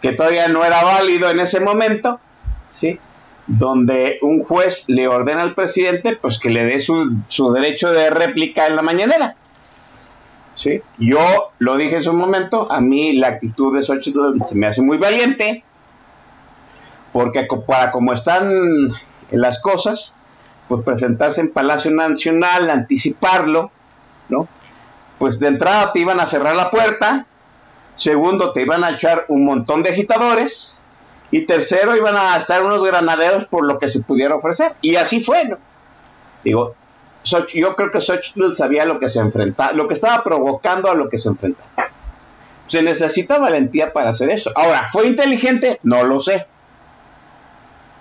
que todavía no era válido en ese momento, sí, donde un juez le ordena al presidente pues que le dé su, su derecho de réplica en la mañanera. ¿sí? Yo lo dije en su momento, a mí la actitud de Xochitl se me hace muy valiente, porque para como están las cosas, pues presentarse en Palacio Nacional, anticiparlo, ¿no? Pues de entrada te iban a cerrar la puerta, segundo te iban a echar un montón de agitadores, y tercero iban a estar unos granaderos por lo que se pudiera ofrecer. Y así fue, ¿no? Digo, yo creo que Xochitl sabía lo que se enfrentaba, lo que estaba provocando a lo que se enfrentaba. Se necesita valentía para hacer eso. Ahora, ¿fue inteligente? No lo sé.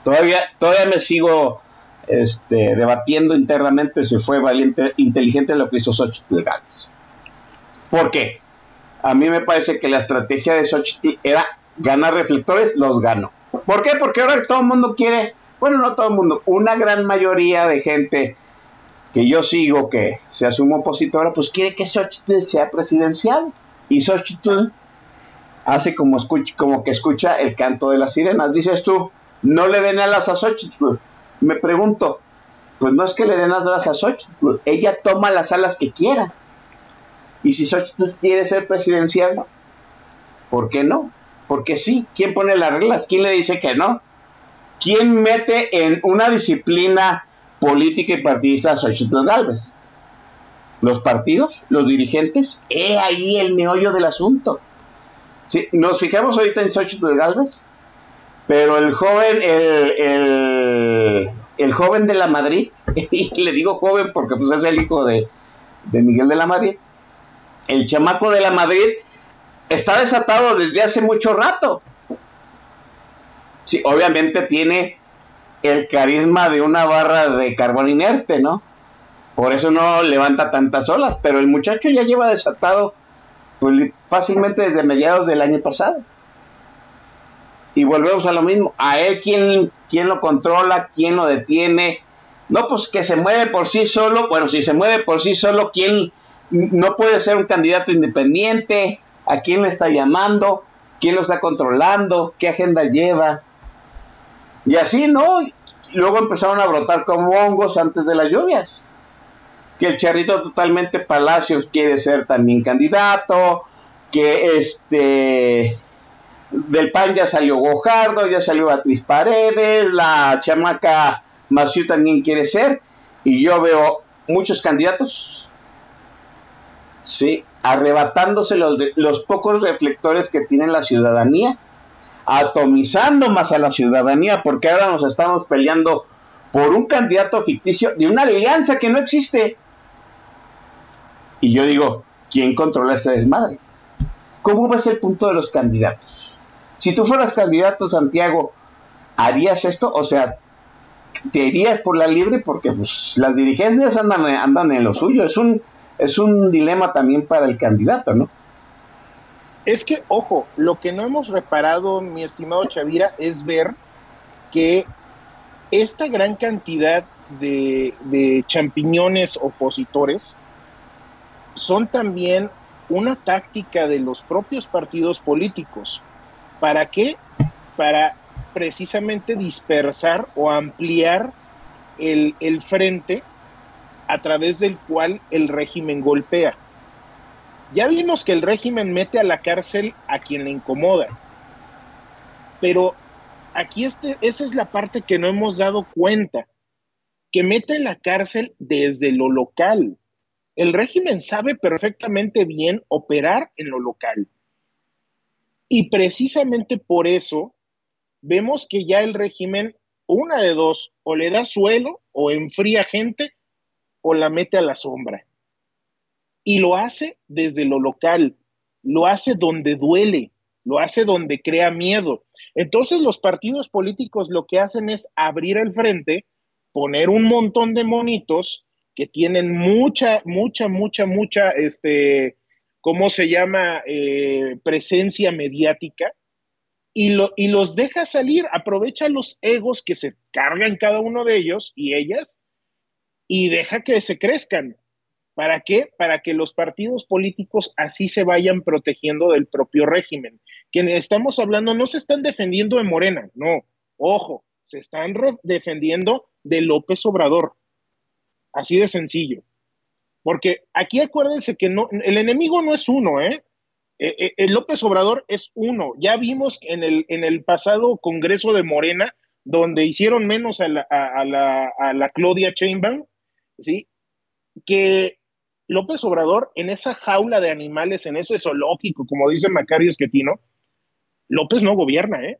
Todavía, todavía me sigo este, debatiendo internamente si fue valiente, inteligente lo que hizo Xochitl Gálvez. ¿Por qué? A mí me parece que la estrategia de Xochitl era ganar reflectores, los ganó. ¿Por qué? Porque ahora todo el mundo quiere, bueno, no todo el mundo, una gran mayoría de gente que yo sigo que se asume opositora, pues quiere que Xochitl sea presidencial. Y Xochitl hace como, como que escucha el canto de las sirenas. Dices tú, no le den alas a Xochitl. Me pregunto, pues no es que le den alas a Xochitl, ella toma las alas que quiera. Y si Xochitl quiere ser presidencial, ¿por qué no? Porque sí, ¿quién pone las reglas? ¿Quién le dice que no? ¿Quién mete en una disciplina política y partidista de Xochitl Galvez. Los partidos, los dirigentes, he ahí el meollo del asunto. Nos fijamos ahorita en Xochitl Galvez, pero el joven, el, el, joven de la Madrid, y le digo joven porque pues es el hijo de, de Miguel de la Madrid, el chamaco de la Madrid está desatado desde hace mucho rato. Sí, obviamente tiene el carisma de una barra de carbón inerte, ¿no? Por eso no levanta tantas olas, pero el muchacho ya lleva desatado pues, fácilmente desde mediados del año pasado. Y volvemos a lo mismo, a él quién, quién lo controla, quién lo detiene. No, pues que se mueve por sí solo, bueno, si se mueve por sí solo, ¿quién no puede ser un candidato independiente? ¿A quién le está llamando? ¿Quién lo está controlando? ¿Qué agenda lleva? Y así, ¿no? Luego empezaron a brotar como hongos antes de las lluvias. Que el charrito totalmente Palacios quiere ser también candidato, que este del PAN ya salió Gojardo, ya salió Beatriz Paredes, la chamaca Maciú también quiere ser, y yo veo muchos candidatos, sí, arrebatándose los, los pocos reflectores que tiene la ciudadanía atomizando más a la ciudadanía, porque ahora nos estamos peleando por un candidato ficticio de una alianza que no existe. Y yo digo, ¿quién controla este desmadre? ¿Cómo ves el punto de los candidatos? Si tú fueras candidato, Santiago, ¿harías esto? O sea, ¿te irías por la libre? Porque pues, las dirigencias andan, andan en lo suyo. Es un, es un dilema también para el candidato, ¿no? Es que, ojo, lo que no hemos reparado, mi estimado Chavira, es ver que esta gran cantidad de, champiñones opositores son también una táctica de los propios partidos políticos. ¿Para qué? Para precisamente dispersar o ampliar el, el frente a través del cual el régimen golpea. Ya vimos que el régimen mete a la cárcel a quien le incomoda, pero aquí este, esa es la parte que no hemos dado cuenta, que mete en la cárcel desde lo local. El régimen sabe perfectamente bien operar en lo local. Y precisamente por eso vemos que ya el régimen, una de dos, o le da suelo o enfría gente o la mete a la sombra. Y lo hace desde lo local, lo hace donde duele, lo hace donde crea miedo. Entonces los partidos políticos lo que hacen es abrir el frente, poner un montón de monitos que tienen mucha, mucha, mucha, mucha, este, ¿cómo se llama? Eh, presencia mediática y, lo, y los deja salir, aprovecha los egos que se cargan cada uno de ellos y ellas y deja que se crezcan. ¿Para qué? Para que los partidos políticos así se vayan protegiendo del propio régimen. Quienes estamos hablando no se están defendiendo de Morena, no, ojo, se están defendiendo de López Obrador. Así de sencillo. Porque aquí acuérdense que no, el enemigo no es uno, ¿eh? eh, eh el López Obrador es uno. Ya vimos en el, en el pasado Congreso de Morena, donde hicieron menos a la, a, la, a la Claudia Chainbaum, ¿sí? Que López Obrador, en esa jaula de animales, en ese zoológico, como dice Macario Esquetino, López no gobierna, ¿eh?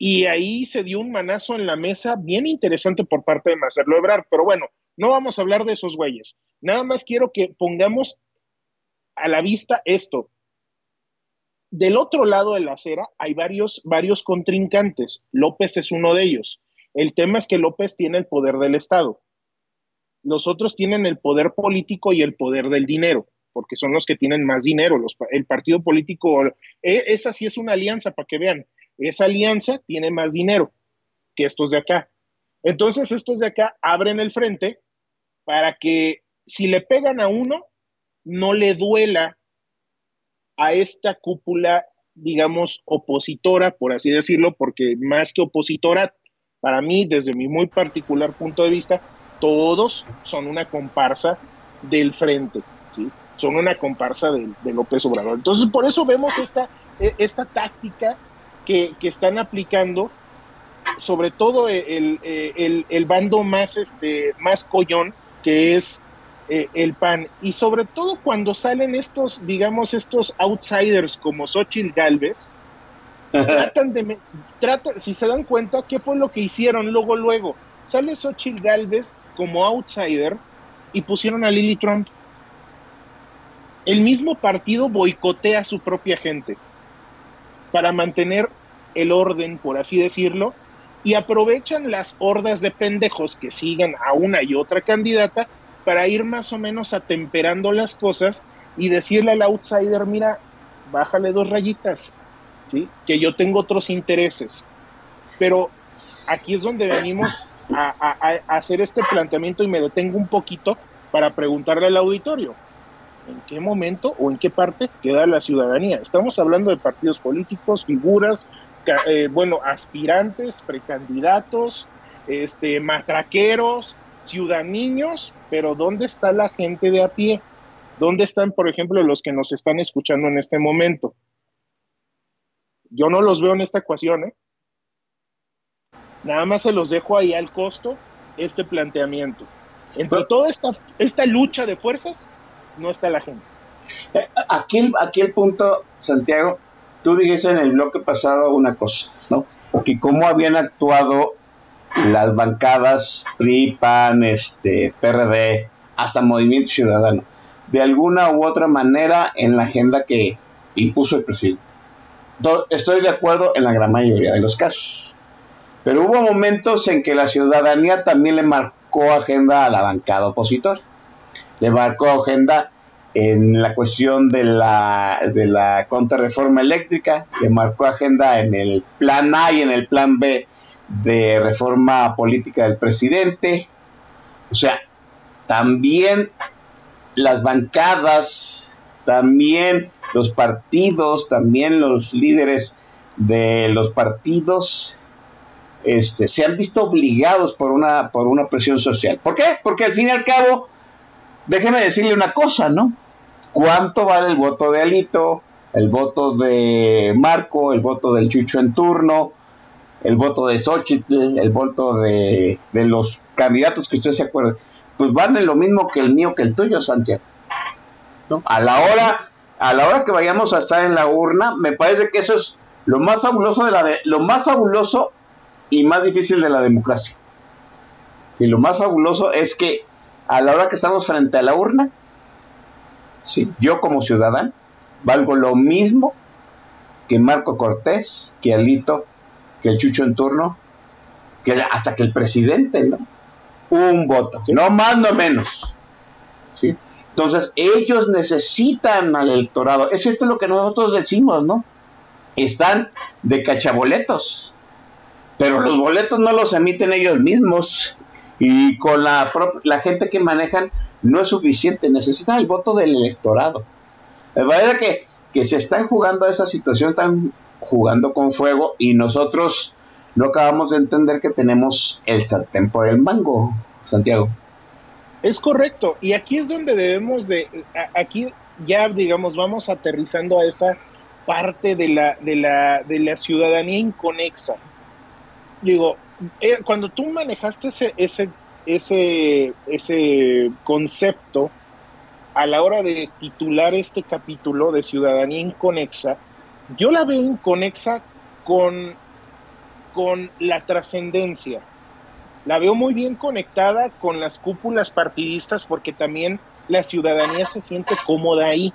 Y ahí se dio un manazo en la mesa bien interesante por parte de Marcelo Ebrard. Pero bueno, no vamos a hablar de esos güeyes. Nada más quiero que pongamos a la vista esto. Del otro lado de la acera hay varios, varios contrincantes. López es uno de ellos. El tema es que López tiene el poder del Estado. Los otros tienen el poder político y el poder del dinero, porque son los que tienen más dinero. el partido político, e, esa sí es una alianza para que vean. Esa alianza tiene más dinero que estos de acá. Entonces, estos de acá abren el frente para que si le pegan a uno, no le duela a esta cúpula, digamos, opositora, por así decirlo, porque más que opositora, para mí, desde mi muy particular punto de vista, todos son una comparsa del frente, ¿sí? Son una comparsa de, López Obrador. Entonces, por eso vemos esta, e, esta táctica que, están aplicando, sobre todo el, el, bando más, este, más collón, que es eh, el PAN. Y sobre todo cuando salen estos, digamos, estos outsiders como Xochitl Galvez, tratan de, trata, si se dan cuenta, ¿qué fue lo que hicieron luego, luego? Sale Xochitl Galvez como outsider y pusieron a Lily Trump. El mismo partido boicotea a su propia gente para mantener el orden, por así decirlo, y aprovechan las hordas de pendejos que sigan a una y otra candidata para ir más o menos atemperando las cosas y decirle al outsider, mira, bájale dos rayitas, Que yo tengo otros intereses. Pero aquí es donde venimos a, hacer este planteamiento y me detengo un poquito para preguntarle al auditorio, ¿en qué momento o en qué parte queda la ciudadanía? Estamos hablando de partidos políticos, figuras, eh, bueno, aspirantes, precandidatos, este, matraqueros, ciudadanos, pero ¿dónde está la gente de a pie? ¿Dónde están, por ejemplo, los que nos están escuchando en este momento? Yo no los veo en esta ecuación, ¿eh? Nada más se los dejo ahí al costo este planteamiento. Entre toda esta, esta lucha de fuerzas, no está la gente. Eh, aquí, aquí el punto, Santiago, tú dijiste en el bloque pasado una cosa, ¿no? Que cómo habían actuado las bancadas PRI, PAN, este, PRD, hasta Movimiento Ciudadano, de alguna u otra manera en la agenda que impuso el presidente. Estoy de acuerdo en la gran mayoría de los casos. Pero hubo momentos en que la ciudadanía también le marcó agenda a la bancada opositor. Le marcó agenda en la cuestión de la, de la contrarreforma eléctrica, le marcó agenda en el plan A y en el plan B de reforma política del presidente. O sea, también las bancadas, también los partidos, también los líderes de los partidos este, se han visto obligados por una, por una presión social. ¿Por qué? Porque al fin y al cabo, déjeme decirle una cosa, ¿no? ¿Cuánto vale el voto de Alito, el voto de Marco, el voto del Chucho en turno, el voto de Xochitl, el voto de, los candidatos que usted se acuerde? Pues vale lo mismo que el mío, que el tuyo, Santiago. A la hora, a la hora que vayamos a estar en la urna, me parece que eso es lo más fabuloso de la de, lo más fabuloso y más difícil de la democracia. Y lo más fabuloso es que a la hora que estamos frente a la urna, sí, yo como ciudadano valgo lo mismo que Marco Cortés, que Alito, que el Chucho en turno, que hasta que el presidente, ¿no? Un voto, no más, no menos. ¿sí? Entonces, ellos necesitan al electorado. Es cierto lo que nosotros decimos, ¿no? Están de cachaboletos, pero los boletos no los emiten ellos mismos y con la, la gente que manejan no es suficiente, necesitan el voto del electorado. De manera que, que se están jugando a esa situación, están jugando con fuego y nosotros no acabamos de entender que tenemos el sartén por el mango, Santiago. Es correcto, y aquí es donde debemos de, aquí ya digamos, vamos aterrizando a esa parte de la, de la, de la ciudadanía inconexa. Digo, eh, cuando tú manejaste ese, ese, ese, ese concepto a la hora de titular este capítulo de ciudadanía inconexa, yo la veo inconexa con, con la trascendencia. La veo muy bien conectada con las cúpulas partidistas porque también la ciudadanía se siente cómoda ahí.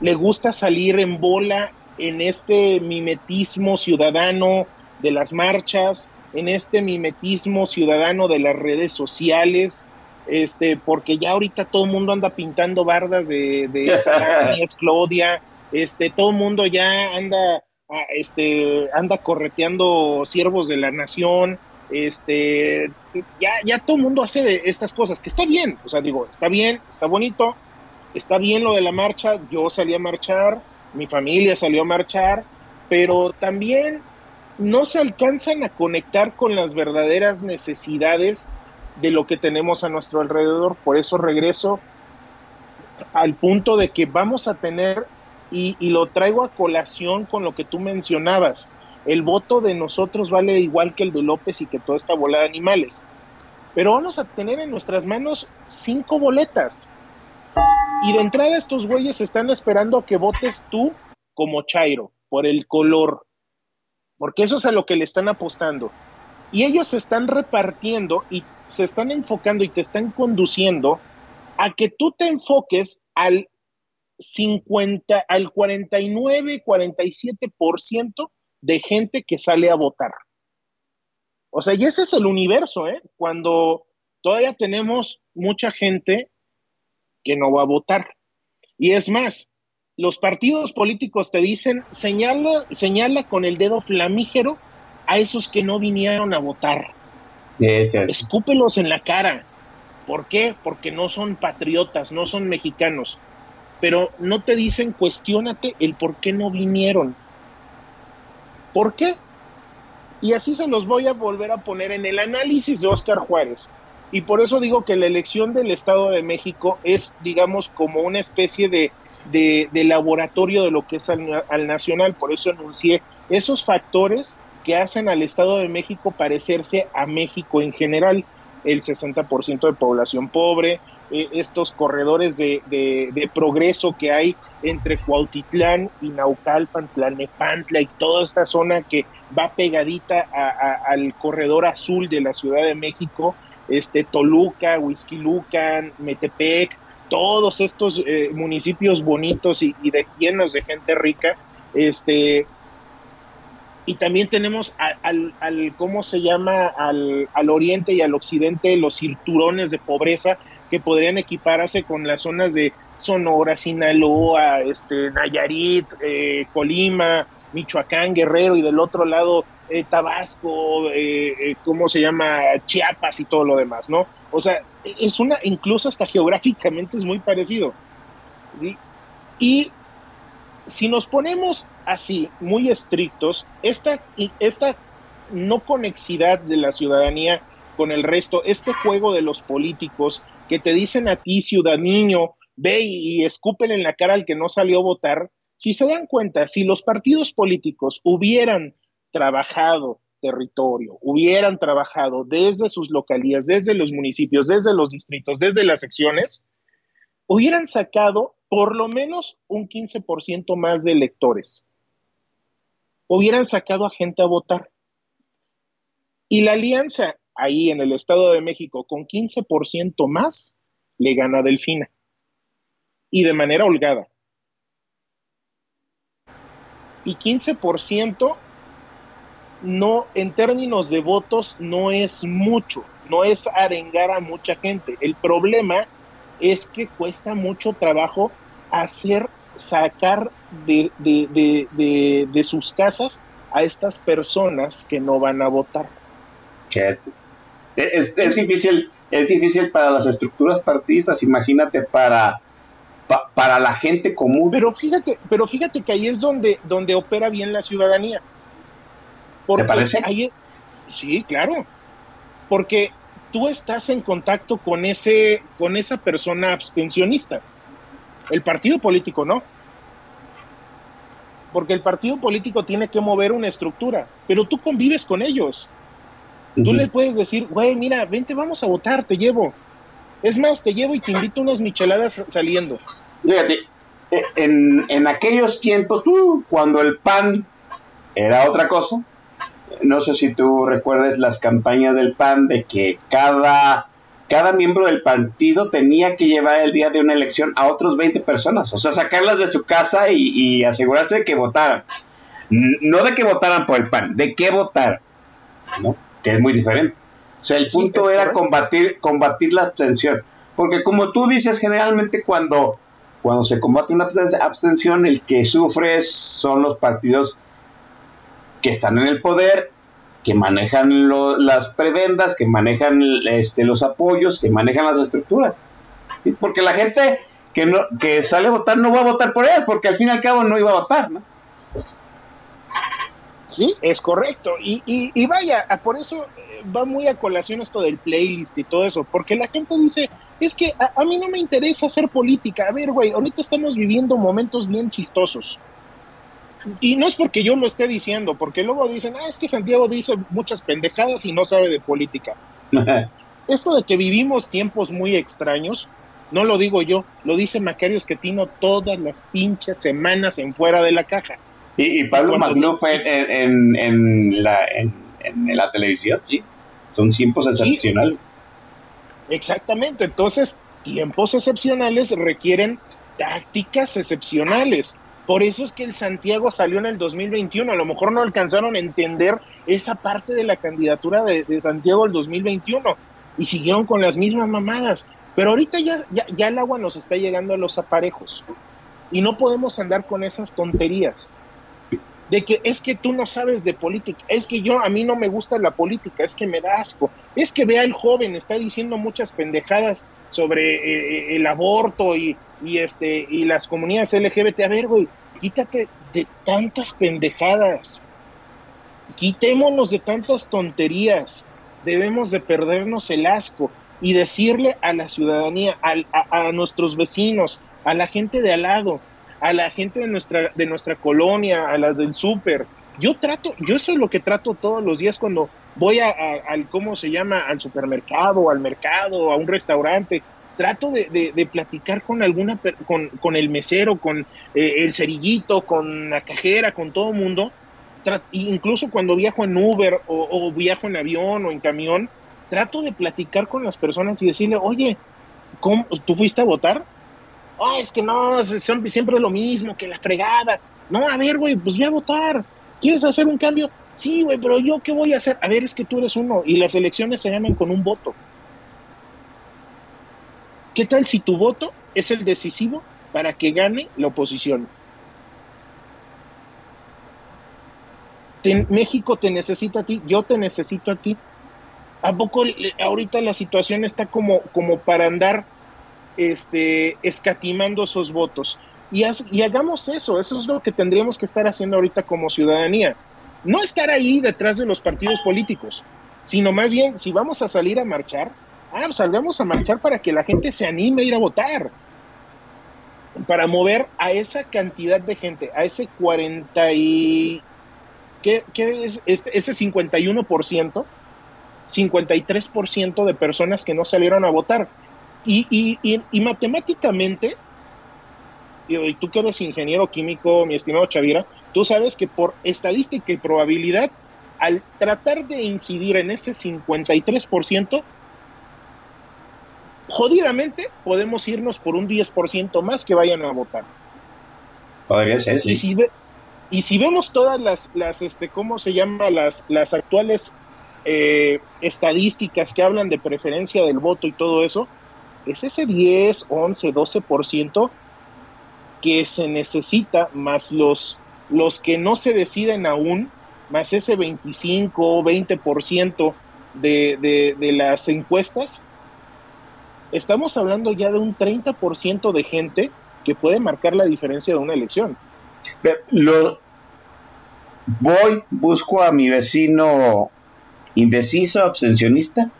Le gusta salir en bola en este mimetismo ciudadano de las marchas, en este mimetismo ciudadano de las redes sociales, este, porque ya ahorita todo el mundo anda pintando bardas de, de es Claudia, este, todo el mundo ya anda, ah, este, anda correteando siervos de la nación, este, ya, ya todo el mundo hace estas cosas, que está bien, o sea, digo, está bien, está bonito, está bien lo de la marcha, yo salí a marchar, mi familia salió a marchar, pero también no se alcanzan a conectar con las verdaderas necesidades de lo que tenemos a nuestro alrededor. Por eso regreso al punto de que vamos a tener, y, lo traigo a colación con lo que tú mencionabas, el voto de nosotros vale igual que el de López y que toda esta bola de animales. Pero vamos a tener en nuestras manos cinco boletas. Y de entrada estos güeyes están esperando a que votes tú como Chairo, por el color, porque eso es a lo que le están apostando. Y ellos se están repartiendo y se están enfocando y te están conduciendo a que tú te enfoques al 50, al 49, 47% de gente que sale a votar. O sea, y ese es el universo, ¿eh? Cuando todavía tenemos mucha gente que no va a votar. Y es más, los partidos políticos te dicen, señala, señala con el dedo flamígero a esos que no vinieron a votar. Escúpelos en la cara. ¿Por qué? Porque no son patriotas, no son mexicanos. Pero no te dicen, cuestiónate el por qué no vinieron. ¿Por qué? Y así se los voy a volver a poner en el análisis de Oscar Juárez. Y por eso digo que la elección del Estado de México es, digamos, como una especie de de, laboratorio de lo que es al, nacional. Por eso anuncié esos factores que hacen al Estado de México parecerse a México en general. El 60% de población pobre, eh, estos corredores de, progreso que hay entre Cuautitlán y Naucalpan, Tlalnepantla y toda esta zona que va pegadita al corredor azul de la Ciudad de México, este Toluca, Huizquilucan, Metepec, todos estos eh, municipios bonitos y, de, llenos de gente rica, este, y también tenemos al, ¿cómo se llama? Al, oriente y al occidente los cinturones de pobreza que podrían equiparse con las zonas de Sonora, Sinaloa, este, Nayarit, eh, Colima, Michoacán, Guerrero y del otro lado eh, Tabasco, ¿cómo se llama? Chiapas y todo lo demás, ¿no? O sea, es una, incluso hasta geográficamente es muy parecido. Y si nos ponemos así, muy estrictos, esta, esta no conexidad de la ciudadanía con el resto, este juego de los políticos que te dicen a ti, ciudadano, ve y, y escúpele en la cara al que no salió a votar, si se dan cuenta, si los partidos políticos hubieran trabajado territorio hubieran trabajado desde sus localías, desde los municipios, desde los distritos, desde las secciones, hubieran sacado por lo menos un 15% más de electores. hubieran sacado a gente a votar. Y la alianza ahí en el Estado de México con 15% más le gana Delfina. Y de manera holgada. Y 15% no, en términos de votos, no es mucho, no es arengar a mucha gente. El problema es que cuesta mucho trabajo hacer, sacar de, de, sus casas a estas personas que no van a votar. Es, es, difícil, es difícil para las estructuras partidistas, imagínate para, para la gente común. Pero fíjate, pero fíjate que ahí es donde, donde opera bien la ciudadanía. ¿Te parece? sí, claro. Porque tú estás en contacto con ese, con esa persona abstencionista. El partido político no. Porque el partido político tiene que mover una estructura, pero tú convives con ellos. Tú le puedes decir, güey, mira, vente, vamos a votar, te llevo. Es más, te llevo y te invito unas micheladas saliendo. Fíjate, e, en, en aquellos tiempos, uh, cuando el PAN era otra cosa, no sé si tú recuerdes las campañas del PAN de que cada, cada miembro del partido tenía que llevar el día de una elección a otros 20 personas, o sea, sacarlas de su casa y, asegurarse de que votaran. No de que votaran por el PAN, de que votar, ¿no? Que es muy diferente. O sea, el punto era combatir, combatir la abstención. Porque como tú dices, generalmente cuando, cuando se combate una abstención, el que sufre son los partidos que están en el poder, que manejan las prebendas, que manejan este, los apoyos, que manejan las estructuras. Porque la gente que, no, que sale a votar no va a votar por ellas, porque al fin y al cabo no iba a votar, ¿no? Sí, es correcto. Y, y, vaya, por eso eh, va muy a colación esto del playlist y todo eso, porque la gente dice, es que a, a mí no me interesa hacer política. A ver, güey, ahorita estamos viviendo momentos bien chistosos. Y no es porque yo lo esté diciendo, porque luego dicen, ah, es que Santiago dice muchas pendejadas y no sabe de política. Esto de que vivimos tiempos muy extraños, no lo digo yo, lo dice Macario Esquetino todas las pinches semanas en fuera de la caja. Y, Pablo Magluf en, en, la, en, la televisión, sí. Son tiempos excepcionales. Exactamente, entonces tiempos excepcionales requieren tácticas excepcionales. Por eso es que el Santiago salió en el 2021. A lo mejor no alcanzaron a entender esa parte de la candidatura de, Santiago el 2021 y siguieron con las mismas mamadas. Pero ahorita ya, ya, el agua nos está llegando a los aparejos y no podemos andar con esas tonterías de que es que tú no sabes de política, es que yo a mí no me gusta la política, es que me da asco, es que vea el joven, está diciendo muchas pendejadas sobre eh, el aborto y, y, este y las comunidades LGBT. A ver, güey, quítate de tantas pendejadas. Quitémonos de tantas tonterías. Debemos de perdernos el asco y decirle a la ciudadanía, a, a, nuestros vecinos, a la gente de al lado, a la gente de nuestra, de nuestra colonia, a las del súper. Yo trato, yo eso es lo que trato todos los días cuando voy a, al, ¿cómo se llama? Al supermercado, al mercado, a un restaurante trato de, platicar con alguna, con, con el mesero, con eh, el cerillito, con la cajera, con todo el mundo. incluso cuando viajo en Uber o, viajo en avión o en camión, trato de platicar con las personas y decirle, oye, ¿cómo, ¿tú fuiste a votar? Oh, es que no, siempre, siempre lo mismo, que la fregada. No, a ver, güey, pues voy a votar. ¿Quieres hacer un cambio? Sí, güey, pero yo qué voy a hacer? A ver, es que tú eres uno y las elecciones se llaman con un voto. ¿Qué tal si tu voto es el decisivo para que gane la oposición? México te necesita a ti, yo te necesito a ti. ¿A poco ahorita la situación está como, como para andar este, escatimando esos votos? Y, hagamos eso, eso es lo que tendríamos que estar haciendo ahorita como ciudadanía. No estar ahí detrás de los partidos políticos, sino más bien, si vamos a salir a marchar, ah, salgamos a marchar para que la gente se anime a ir a votar. Para mover a esa cantidad de gente, a ese 40 y... ¿Qué, es? Este, ese 51%, 53% de personas que no salieron a votar. Y, y, y, matemáticamente, y tú que eres ingeniero químico, mi estimado Chavira, tú sabes que por estadística y probabilidad, al tratar de incidir en ese 53%, jodidamente podemos irnos por un 10% más que vayan a votar. Podría ser, sí. Y si, ve- y si vemos todas las, las este, ¿cómo se llama? Las, las actuales eh, estadísticas que hablan de preferencia del voto y todo eso, es ese 10, 11, 12% que se necesita, más los, los que no se deciden aún, más ese 25 o 20% de, de, de las encuestas, estamos hablando ya de un 30% de gente que puede marcar la diferencia de una elección. Lo, voy, busco a mi vecino indeciso, abstencionista,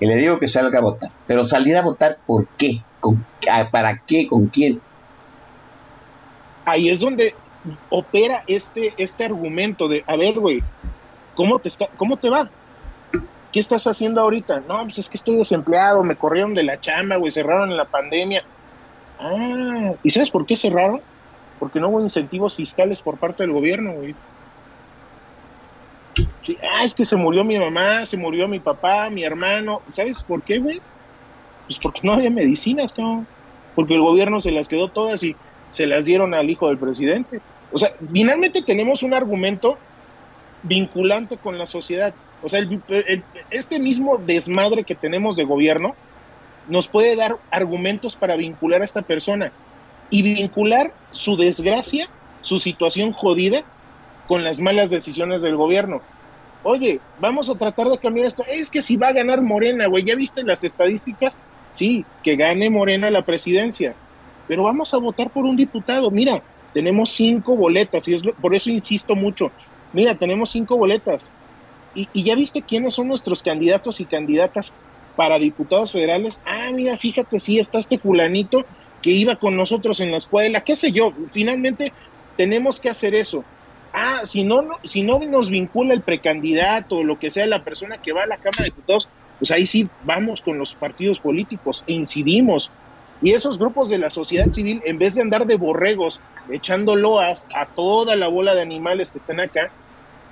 y le digo que salga a votar. Pero salir a votar, ¿por qué? ¿Con- ¿Para qué? ¿Con quién? ahí es donde opera este, este argumento de, a ver, güey, ¿cómo te, está, ¿cómo te va? ¿Qué estás haciendo ahorita? No, pues es que estoy desempleado, me corrieron de la chamba, güey, cerraron en la pandemia. Ah, ¿y sabes por qué cerraron? Porque no hubo incentivos fiscales por parte del gobierno, güey. Ah, es que se murió mi mamá, se murió mi papá, mi hermano. ¿Sabes por qué, güey? Pues porque no había medicinas, ¿no? Porque el gobierno se las quedó todas y se las dieron al hijo del presidente. O sea, finalmente tenemos un argumento vinculante con la sociedad. O sea, este mismo desmadre que tenemos de gobierno nos puede dar argumentos para vincular a esta persona y vincular su desgracia, su situación jodida, con las malas decisiones del gobierno. Oye, vamos a tratar de cambiar esto. Es que si va a ganar Morena, güey, ¿ya viste las estadísticas? Sí, que gane Morena la presidencia. Pero vamos a votar por un diputado. Mira, tenemos cinco boletas y es lo- por eso insisto mucho. Mira, tenemos cinco boletas. Y, y ya viste quiénes son nuestros candidatos y candidatas para diputados federales. Ah, mira, fíjate, sí, está este fulanito que iba con nosotros en la escuela, qué sé yo. Finalmente tenemos que hacer eso. Ah, si no, no, si no nos vincula el precandidato o lo que sea la persona que va a la Cámara de Diputados, pues ahí sí vamos con los partidos políticos, e incidimos. Y esos grupos de la sociedad civil, en vez de andar de borregos echando loas a toda la bola de animales que están acá,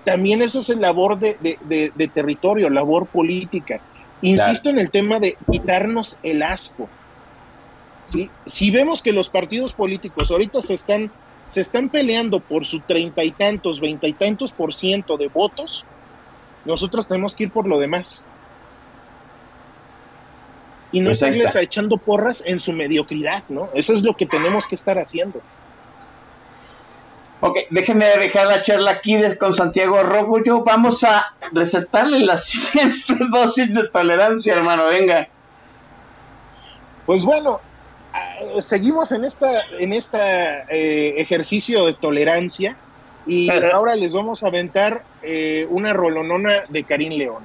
también eso es labor de, de- de- de territorio, labor política. Insisto en el tema de quitarnos el asco. ¿sí? Si vemos que los partidos políticos ahorita se están, se están peleando por su treinta y tantos, veinte y tantos por ciento de votos, nosotros tenemos que ir por lo demás. Y no Pues estarles echando porras en su mediocridad, ¿no? Eso es lo que tenemos que estar haciendo. Ok, déjenme dejar la charla aquí de- con Santiago Rogullo. Vamos a recetarle la siguiente dosis de tolerancia, hermano. Venga. Pues bueno, seguimos en esta en esta eh, ejercicio de tolerancia y Ajá. ahora les vamos a aventar eh, una rolonona de Karim León.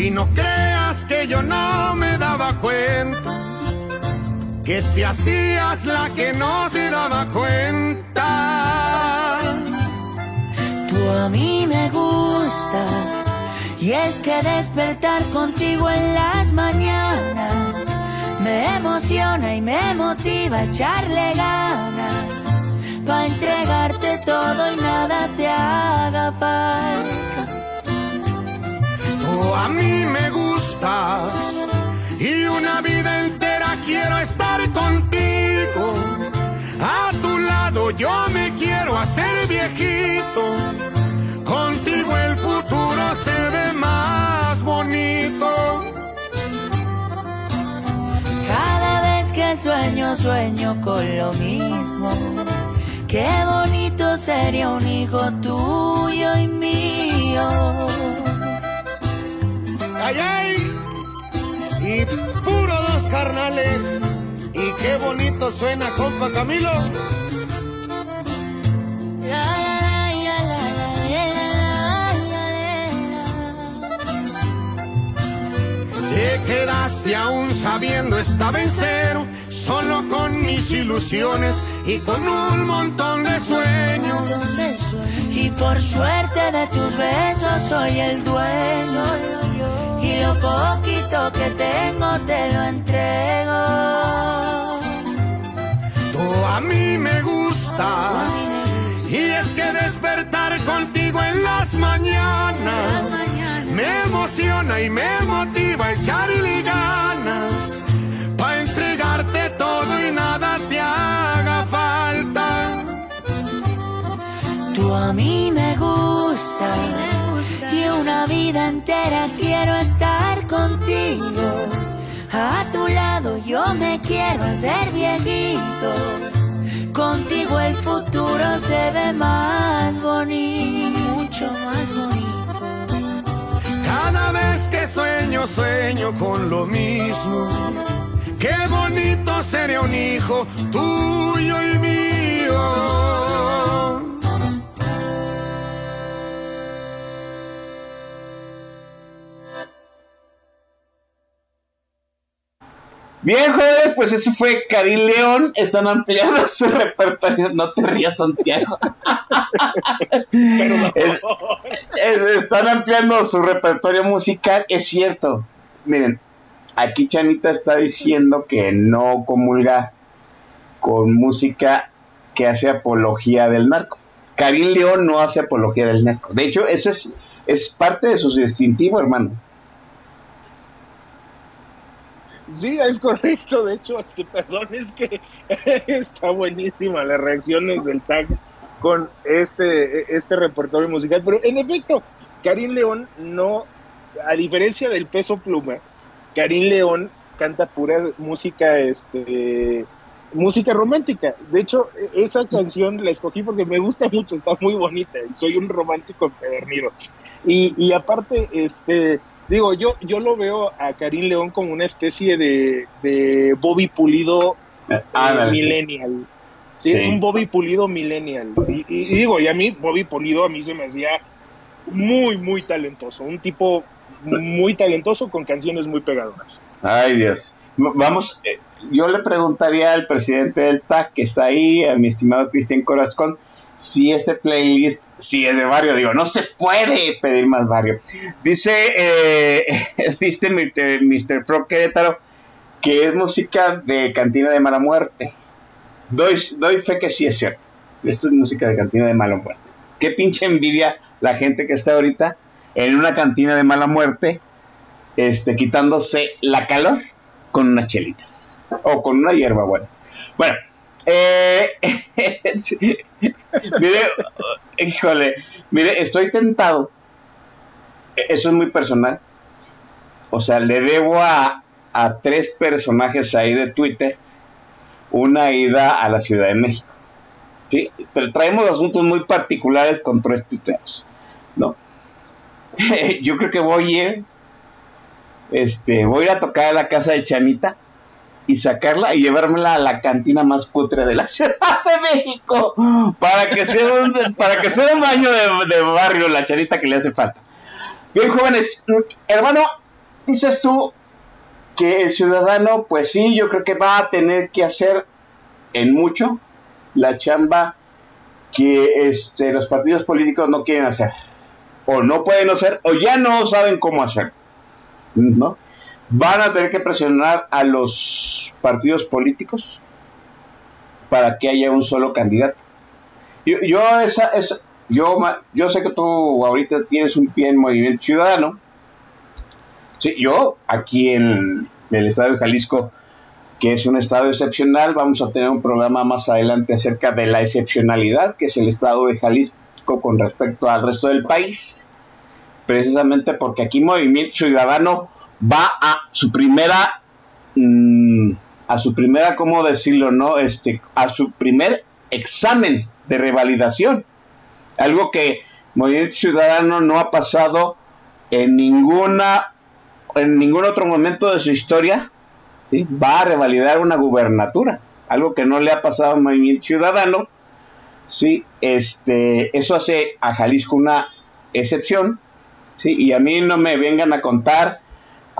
Y no creas que yo no me daba cuenta que te hacías la que no se daba cuenta. Tú a mí me gustas, y es que despertar contigo en las mañanas me emociona y me motiva a echarle ganas. Pa' entregarte todo y nada te haga falta. A mí me gustas y una vida entera quiero estar contigo. A tu lado yo me quiero hacer viejito. Contigo el futuro se ve más bonito. Cada vez que sueño, sueño con lo mismo. Qué bonito sería un hijo tuyo y mío. Ay, ay. Y puro dos carnales. Y qué bonito suena, compa Camilo. Te quedaste aún sabiendo esta vencer, solo con mis ilusiones y con un montón de sueños. Y por suerte de tus besos soy el dueño. Lo poquito que tengo te lo entrego. Tú a mí me gustas. Y es que despertar contigo en las mañanas me emociona y me motiva echarle ganas para entregarte todo y nada te haga falta. Tú a mí me gustas una vida entera quiero estar contigo. A tu lado yo me quiero hacer viejito. Contigo el futuro se ve más bonito, mucho más bonito. Cada vez que sueño, sueño con lo mismo. Qué bonito sería un hijo tuyo y mío. Bien, jóvenes, pues eso fue Karim León. Están ampliando su repertorio. No te rías, Santiago. Es- es- están ampliando su repertorio musical. Es cierto. Miren, aquí Chanita está diciendo que no comulga con música que hace apología del narco. Karim León no hace apología del narco. De hecho, eso es, es parte de su distintivo, hermano. Sí, es correcto. De hecho, este, perdón, es que está buenísima las reacciones del tag con este, este repertorio musical. Pero en efecto, Karim León no, a diferencia del peso pluma, Karim León canta pura música, este, música romántica. De hecho, esa canción la escogí porque me gusta mucho, está muy bonita soy un romántico empedernido. Y, y aparte, este, digo, yo, yo lo veo a Karim León como una especie de, de Bobby Pulido eh, millennial. Sí. Es un Bobby Pulido millennial. Y, y- y digo, y a mí, Bobby Pulido a mí se me hacía muy, muy talentoso. Un tipo muy talentoso con canciones muy pegadoras. Ay, Dios. Vamos, eh, yo le preguntaría al presidente del TAC que está ahí, a mi estimado Cristian Corazón, si este playlist, si es de barrio, digo, no se puede pedir más barrio. Dice, eh, dice Mr. Mr. Frog Querétaro que es música de Cantina de Mala Muerte. Doy, doy fe que sí es cierto. Esto es música de Cantina de Mala Muerte. Qué pinche envidia la gente que está ahorita en una cantina de mala muerte este, quitándose la calor con unas chelitas o con una hierba buena. Bueno, eh, mire, híjole, mire, estoy tentado. Eso es muy personal. O sea, le debo a, a tres personajes ahí de Twitter una ida a la Ciudad de México. ¿sí? Pero traemos asuntos muy particulares con tres tuiteros, ¿no? Yo creo que voy a ir, este, voy a ir a tocar a la casa de Chanita y sacarla y llevármela a la cantina más cutre de la Ciudad de México para que sea un, para que sea un baño de, barrio la Chanita que le hace falta. Bien, jóvenes, hermano, dices tú que el ciudadano, pues sí, yo creo que va a tener que hacer en mucho la chamba que este, los partidos políticos no quieren hacer, o no pueden hacer, o ya no saben cómo hacer. ¿no? Van a tener que presionar a los partidos políticos para que haya un solo candidato. Yo, yo, esa, yo, yo sé que tú ahorita tienes un pie en Movimiento Ciudadano. Sí, yo aquí en el estado de Jalisco, que es un estado excepcional, vamos a tener un programa más adelante acerca de la excepcionalidad que es el estado de Jalisco con respecto al resto del país. Precisamente porque aquí Movimiento Ciudadano va a su primera, mm, a su primera, ¿cómo decirlo? no? Este, a su primer examen de revalidación. Algo que Movimiento Ciudadano no ha pasado en ninguna en ningún otro momento de su historia. Va a revalidar una gubernatura, algo que no le ha pasado a Movimiento Ciudadano. Sí, este, eso hace a Jalisco una excepción. Sí, y a mí no me vengan a contar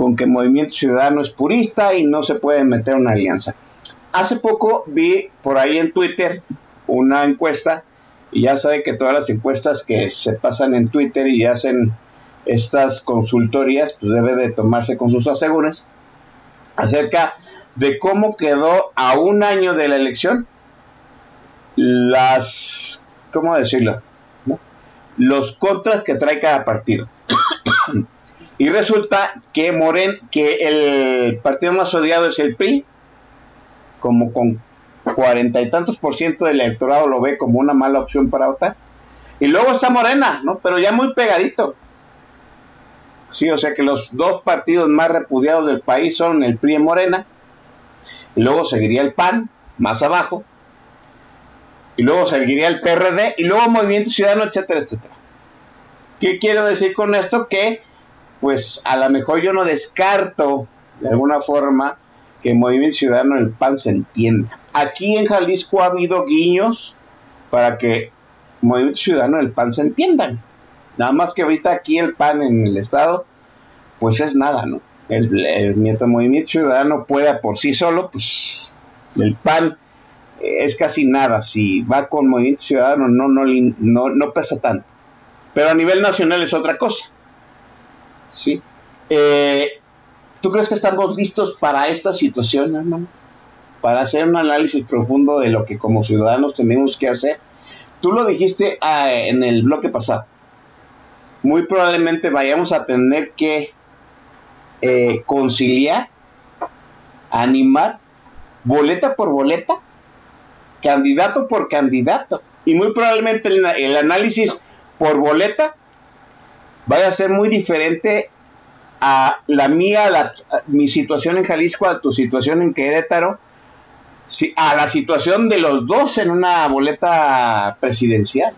con que Movimiento Ciudadano es purista y no se puede meter una alianza. Hace poco vi por ahí en Twitter una encuesta y ya sabe que todas las encuestas que se pasan en Twitter y hacen estas consultorías, pues debe de tomarse con sus asegures acerca de cómo quedó a un año de la elección las, ¿cómo decirlo? Los contras que trae cada partido. Y resulta que Moren, que el partido más odiado es el PRI, como con cuarenta y tantos por ciento del electorado lo ve como una mala opción para votar. Y luego está Morena, ¿no? Pero ya muy pegadito. Sí, o sea que los dos partidos más repudiados del país son el PRI y Morena. Y luego seguiría el PAN, más abajo. Y luego seguiría el PRD. Y luego Movimiento Ciudadano, etcétera, etcétera. ¿Qué quiero decir con esto? Que, pues, a lo mejor yo no descarto, de alguna forma, que Movimiento Ciudadano el PAN se entienda. Aquí en Jalisco ha habido guiños para que Movimiento Ciudadano el PAN se entiendan. Nada más que ahorita aquí el PAN en el Estado, pues es nada, ¿no? El, mientras Movimiento Ciudadano pueda por sí solo, pues el PAN es casi nada. Si va con Movimiento Ciudadano no, no, no, no pesa tanto. Pero a nivel nacional es otra cosa. ¿Sí? Eh, ¿Tú crees que estamos listos para esta situación? Para hacer un análisis profundo de lo que como ciudadanos tenemos que hacer. Tú lo dijiste ah, en el bloque pasado. Muy probablemente vayamos a tener que eh, conciliar, animar, boleta por boleta, candidato por candidato. Y muy probablemente el análisis por boleta vaya a ser muy diferente a la mía, la, mi situación en Jalisco, a tu situación en Querétaro, a la situación de los dos en una boleta presidencial.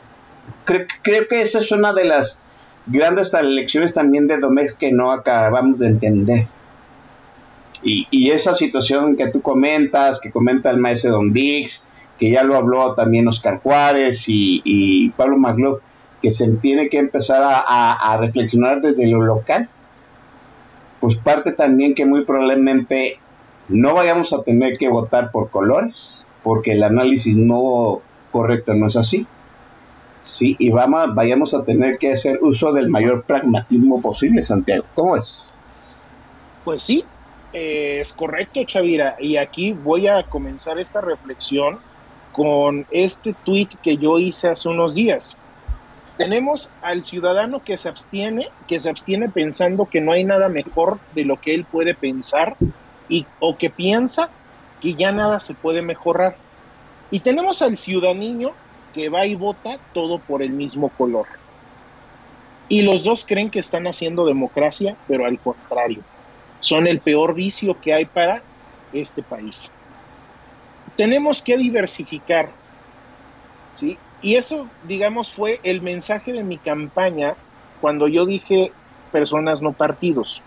Creo, que esa es una de las grandes elecciones también de Domex que no acabamos de entender. Y, esa situación que tú comentas, que comenta el maestro Don Dix, que ya lo habló también Oscar Juárez y, Pablo Magloff, que se tiene que empezar a, reflexionar desde lo local pues parte también que muy probablemente no vayamos a tener que votar por colores, porque el análisis no correcto no es así. Sí, y vamos, vayamos a tener que hacer uso del mayor pragmatismo posible, Santiago. ¿Cómo es? Pues sí, eh, es correcto, Chavira. Y aquí voy a comenzar esta reflexión con este tweet que yo hice hace unos días tenemos al ciudadano que se abstiene, que se abstiene pensando que no hay nada mejor de lo que él puede pensar y o que piensa que ya nada se puede mejorar. Y tenemos al ciudadano que va y vota todo por el mismo color. Y los dos creen que están haciendo democracia, pero al contrario, son el peor vicio que hay para este país. Tenemos que diversificar, ¿sí? Y eso, digamos, fue el mensaje de mi campaña cuando yo dije personas no partidos.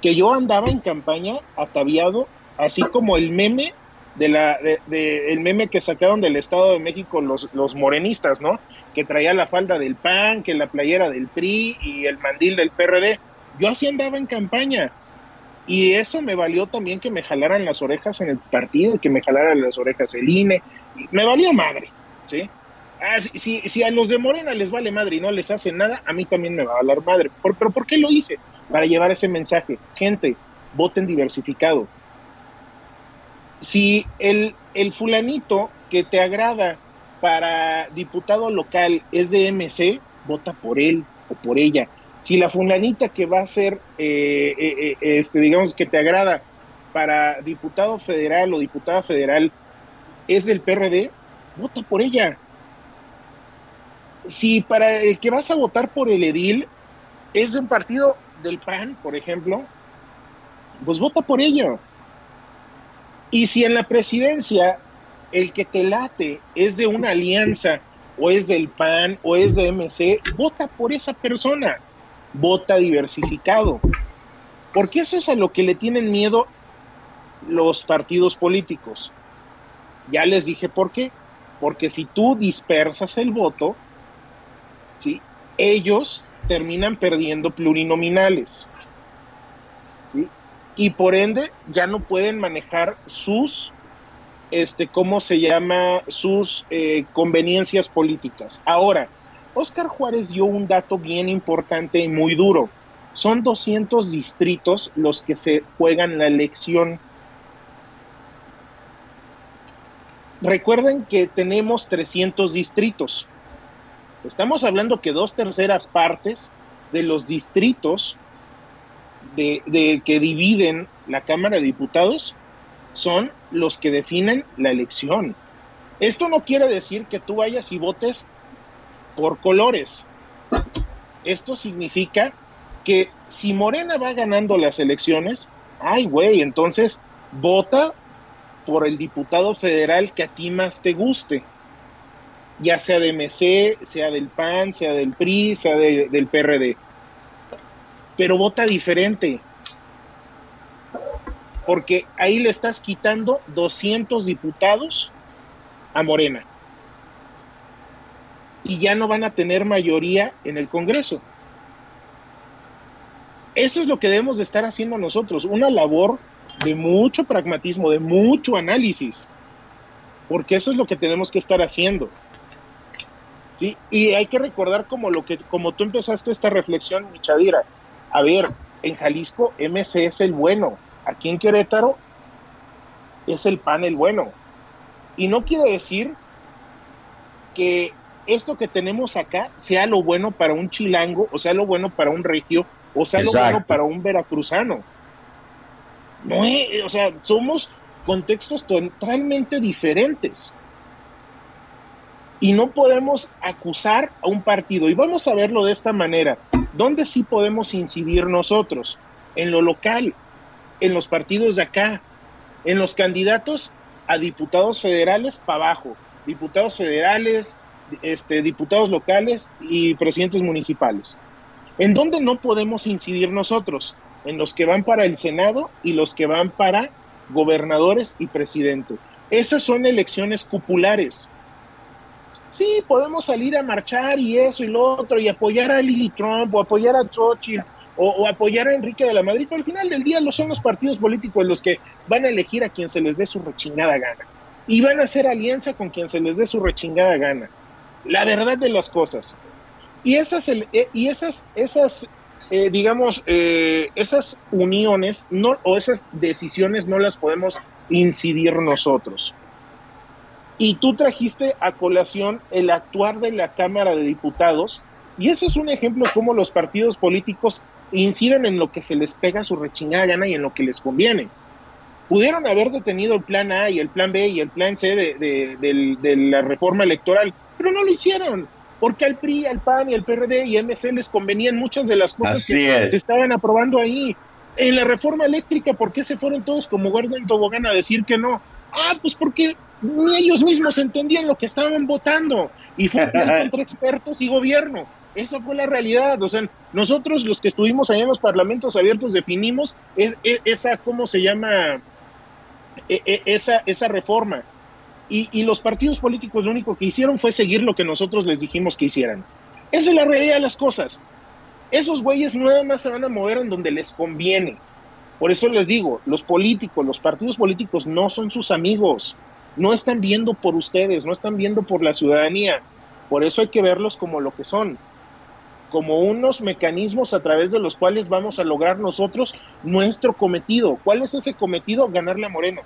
Que yo andaba en campaña ataviado, así como el meme de la de, el meme que sacaron del Estado de México los, los morenistas, ¿no? Que traía la falda del PAN, que la playera del PRI y el mandil del PRD. Yo así andaba en campaña. Y eso me valió también que me jalaran las orejas en el partido, que me jalaran las orejas el INE. Me valía madre, ¿sí? Ah, si, si, a los de Morena les vale madre y no les hace nada, a mí también me va a valer madre. ¿Pero por qué lo hice? Para llevar ese mensaje. Gente, voten diversificado. Si el, el fulanito que te agrada para diputado local es de MC, vota por él o por ella. Si la fulanita que va a ser, eh, eh, eh, este, digamos, que te agrada para diputado federal o diputada federal es del PRD, vota por ella si para el que vas a votar por el edil es de un partido del PAN, por ejemplo, pues vota por ello. Y si en la presidencia el que te late es de una alianza o es del PAN o es de MC, vota por esa persona, vota diversificado. Porque eso es a lo que le tienen miedo los partidos políticos. Ya les dije por qué. Porque si tú dispersas el voto, ellos terminan perdiendo plurinominales. Y por ende ya no pueden manejar sus, este, ¿cómo se llama? Sus eh, conveniencias políticas. Ahora, Oscar Juárez dio un dato bien importante y muy duro. Son 200 distritos los que se juegan la elección Recuerden que tenemos 300 distritos. Estamos hablando que dos terceras partes de los distritos de, que dividen la Cámara de Diputados son los que definen la elección. Esto no quiere decir que tú vayas y votes por colores. Esto significa que si Morena va ganando las elecciones, ay, güey, entonces vota por el diputado federal que a ti más te guste, ya sea de MC, sea del PAN, sea del PRI, sea del PRD. Pero vota diferente, porque ahí le estás quitando 200 diputados a Morena. Y ya no van a tener mayoría en el Congreso. Eso es lo que debemos de estar haciendo nosotros, una labor de mucho pragmatismo, de mucho análisis, porque eso es lo que tenemos que estar haciendo. ¿Sí? Y hay que recordar como, lo que, como tú empezaste esta reflexión, Michadira, a ver, en Jalisco MC es el bueno, aquí en Querétaro es el PAN el bueno. Y no quiere decir que esto que tenemos acá sea lo bueno para un chilango, o sea lo bueno para un regio, o sea lo bueno para un veracruzano. No o sea, somos contextos totalmente diferentes. Y no podemos acusar a un partido. Y vamos a verlo de esta manera. ¿Dónde sí podemos incidir nosotros? En lo local, en los partidos de acá, en los candidatos a diputados federales para abajo, diputados federales, este, diputados locales y presidentes municipales. ¿En dónde no podemos incidir nosotros? en los que van para el Senado y los que van para gobernadores y presidente. Esas son elecciones cupulares. Sí, podemos salir a marchar y eso y lo otro, y apoyar a Lily Trump, o apoyar a Churchill, o, apoyar a Enrique de la Madrid, pero al final del día no son los partidos políticos los que van a elegir a quien se les dé su rechingada gana. Y van a hacer alianza con quien se les dé su rechingada gana. La verdad de las cosas. Y esas, eh, y esas, esas eh, digamos, eh, esas uniones no, o esas decisiones no las podemos incidir nosotros. Y tú trajiste a colación el actuar de la Cámara de Diputados, y ese es un ejemplo cómo los partidos políticos inciden en lo que se les pega su rechingada gana y en lo que les conviene. Pudieron haber detenido el plan A y el plan B y el plan C de la reforma electoral, pero no lo hicieron porque al PRI, al PAN y al PRD y MC les convenían muchas de las cosas que se estaban aprobando ahí. En la reforma eléctrica, ¿por qué se fueron todos como guarda en tobogán a decir que no? Ah, pues porque ni ellos mismos entendían lo que estaban votando y fue entre expertos y gobierno. Esa fue la realidad. O sea, nosotros los que estuvimos allá en los parlamentos abiertos definimos es, esa, ¿cómo se llama? E, e, esa, esa reforma. Y, los partidos políticos lo único que hicieron fue seguir lo que nosotros les dijimos que hicieran. Esa es la realidad de las cosas. Esos güeyes nada más se van a mover en donde les conviene. Por eso les digo, los políticos, los partidos políticos no son sus amigos. No están viendo por ustedes, no están viendo por la ciudadanía. Por eso hay que verlos como lo que son, como unos mecanismos a través de los cuales vamos a lograr nosotros nuestro cometido. ¿Cuál es ese cometido? Ganarle a Moreno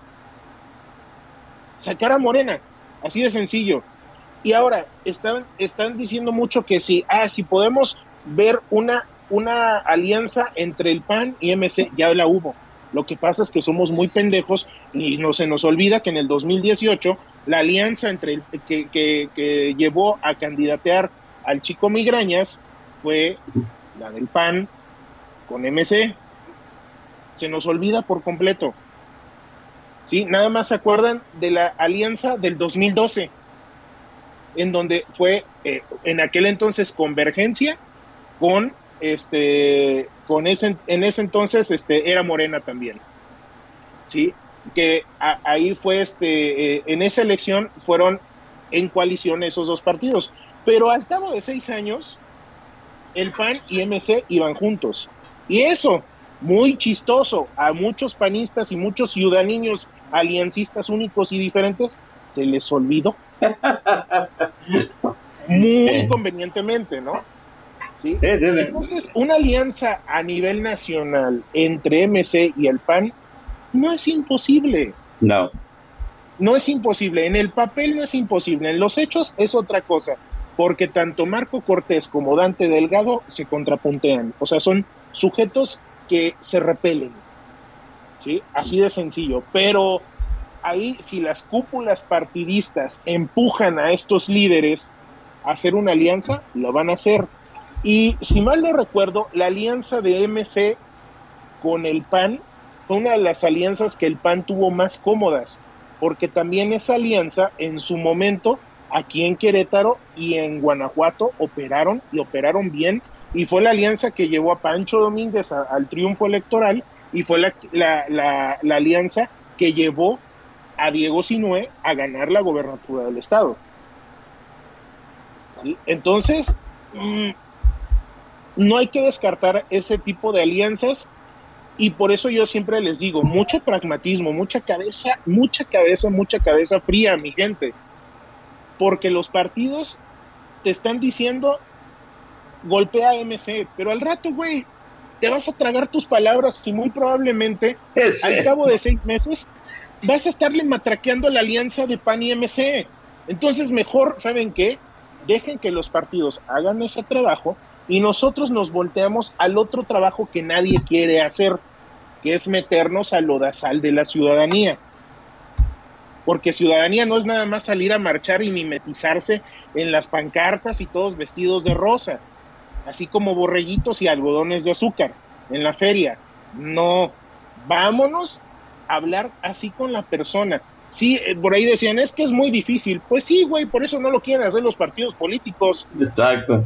sacar a Morena, así de sencillo. Y ahora están, están diciendo mucho que si, ah, si podemos ver una, una alianza entre el PAN y MC, ya la hubo. Lo que pasa es que somos muy pendejos y no se nos olvida que en el 2018 la alianza entre el, que, que, que llevó a candidatear al chico Migrañas fue la del PAN con MC. Se nos olvida por completo. ¿sí? Nada más se acuerdan de la alianza del 2012, en donde fue eh, en aquel entonces Convergencia con este con ese en ese entonces este era Morena también. ¿Sí? Que ahí fue este eh, en esa elección fueron en coalición esos dos partidos, pero al cabo de seis años el PAN y MC iban juntos. Y eso, muy chistoso, a muchos panistas y muchos ciudadanos aliancistas únicos y diferentes, se les olvidó. Muy convenientemente, ¿no? ¿Sí? Entonces, una alianza a nivel nacional entre MC y el PAN no es imposible. No. No es imposible. En el papel no es imposible. En los hechos es otra cosa. Porque tanto Marco Cortés como Dante Delgado se contrapuntean. O sea, son sujetos que se repelen. ¿Sí? Así de sencillo. Pero ahí, si las cúpulas partidistas empujan a estos líderes a hacer una alianza, lo van a hacer. Y si mal no recuerdo, la alianza de MC con el PAN fue una de las alianzas que el PAN tuvo más cómodas, porque también esa alianza en su momento aquí en Querétaro y en Guanajuato operaron y operaron bien y fue la alianza que llevó a Pancho Domínguez al triunfo electoral y fue la, alianza que llevó a Diego Sinué a ganar la gobernatura del estado. ¿Sí? Entonces, mm, no hay que descartar ese tipo de alianzas y por eso yo siempre les digo, mucho pragmatismo, mucha cabeza, mucha cabeza, mucha cabeza fría, mi gente. Porque los partidos te están diciendo, golpea a MC, pero al rato, güey, te vas a tragar tus palabras y muy probablemente al cabo de seis meses vas a estarle matraqueando la alianza de PAN y MC. Entonces, mejor, ¿saben qué? Dejen que los partidos hagan ese trabajo y nosotros nos volteamos al otro trabajo que nadie quiere hacer, que es meternos al lodazal de la ciudadanía. Porque ciudadanía no es nada más salir a marchar y mimetizarse en las pancartas y todos vestidos de rosa, así como borreguitos y algodones de azúcar en la feria. No, vámonos a hablar así con la persona. Sí, eh, por ahí decían, es que es muy difícil. Pues sí, güey, por eso no lo quieren hacer los partidos políticos. Exacto.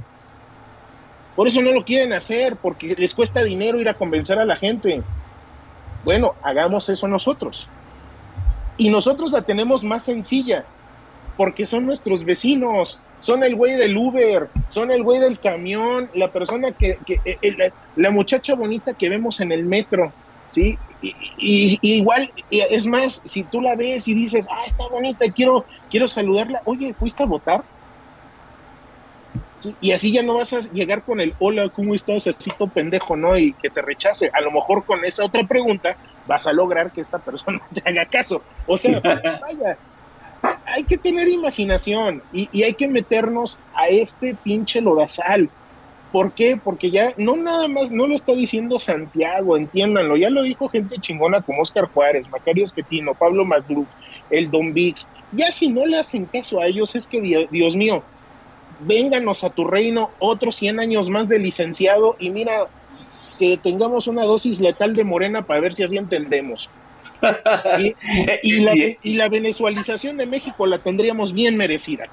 Por eso no lo quieren hacer, porque les cuesta dinero ir a convencer a la gente. Bueno, hagamos eso nosotros. Y nosotros la tenemos más sencilla, porque son nuestros vecinos, son el güey del Uber, son el güey del camión, la persona que, que eh, la, muchacha bonita que vemos en el metro, ¿sí? Y, igual, es más, si tú la ves y dices, ah, está bonita, quiero, quiero saludarla, oye, ¿fuiste a votar? Y así ya no vas a llegar con el hola, ¿cómo estás? Así pendejo, ¿no? Y que te rechace. A lo mejor con esa otra pregunta vas a lograr que esta persona te haga caso. O sea, vaya, hay que tener imaginación y, y, hay que meternos a este pinche lodazal. ¿Por qué? Porque ya no nada más, no lo está diciendo Santiago, entiéndanlo, ya lo dijo gente chingona como Oscar Juárez, Macario Esquetino, Pablo Madruc, el Don Vix. Ya si no le hacen caso a ellos, es que Dios mío, vénganos a tu reino otros 100 años más de licenciado y mira que tengamos una dosis letal de morena para ver si así entendemos. Y, la, y la venezualización de México la tendríamos bien merecida.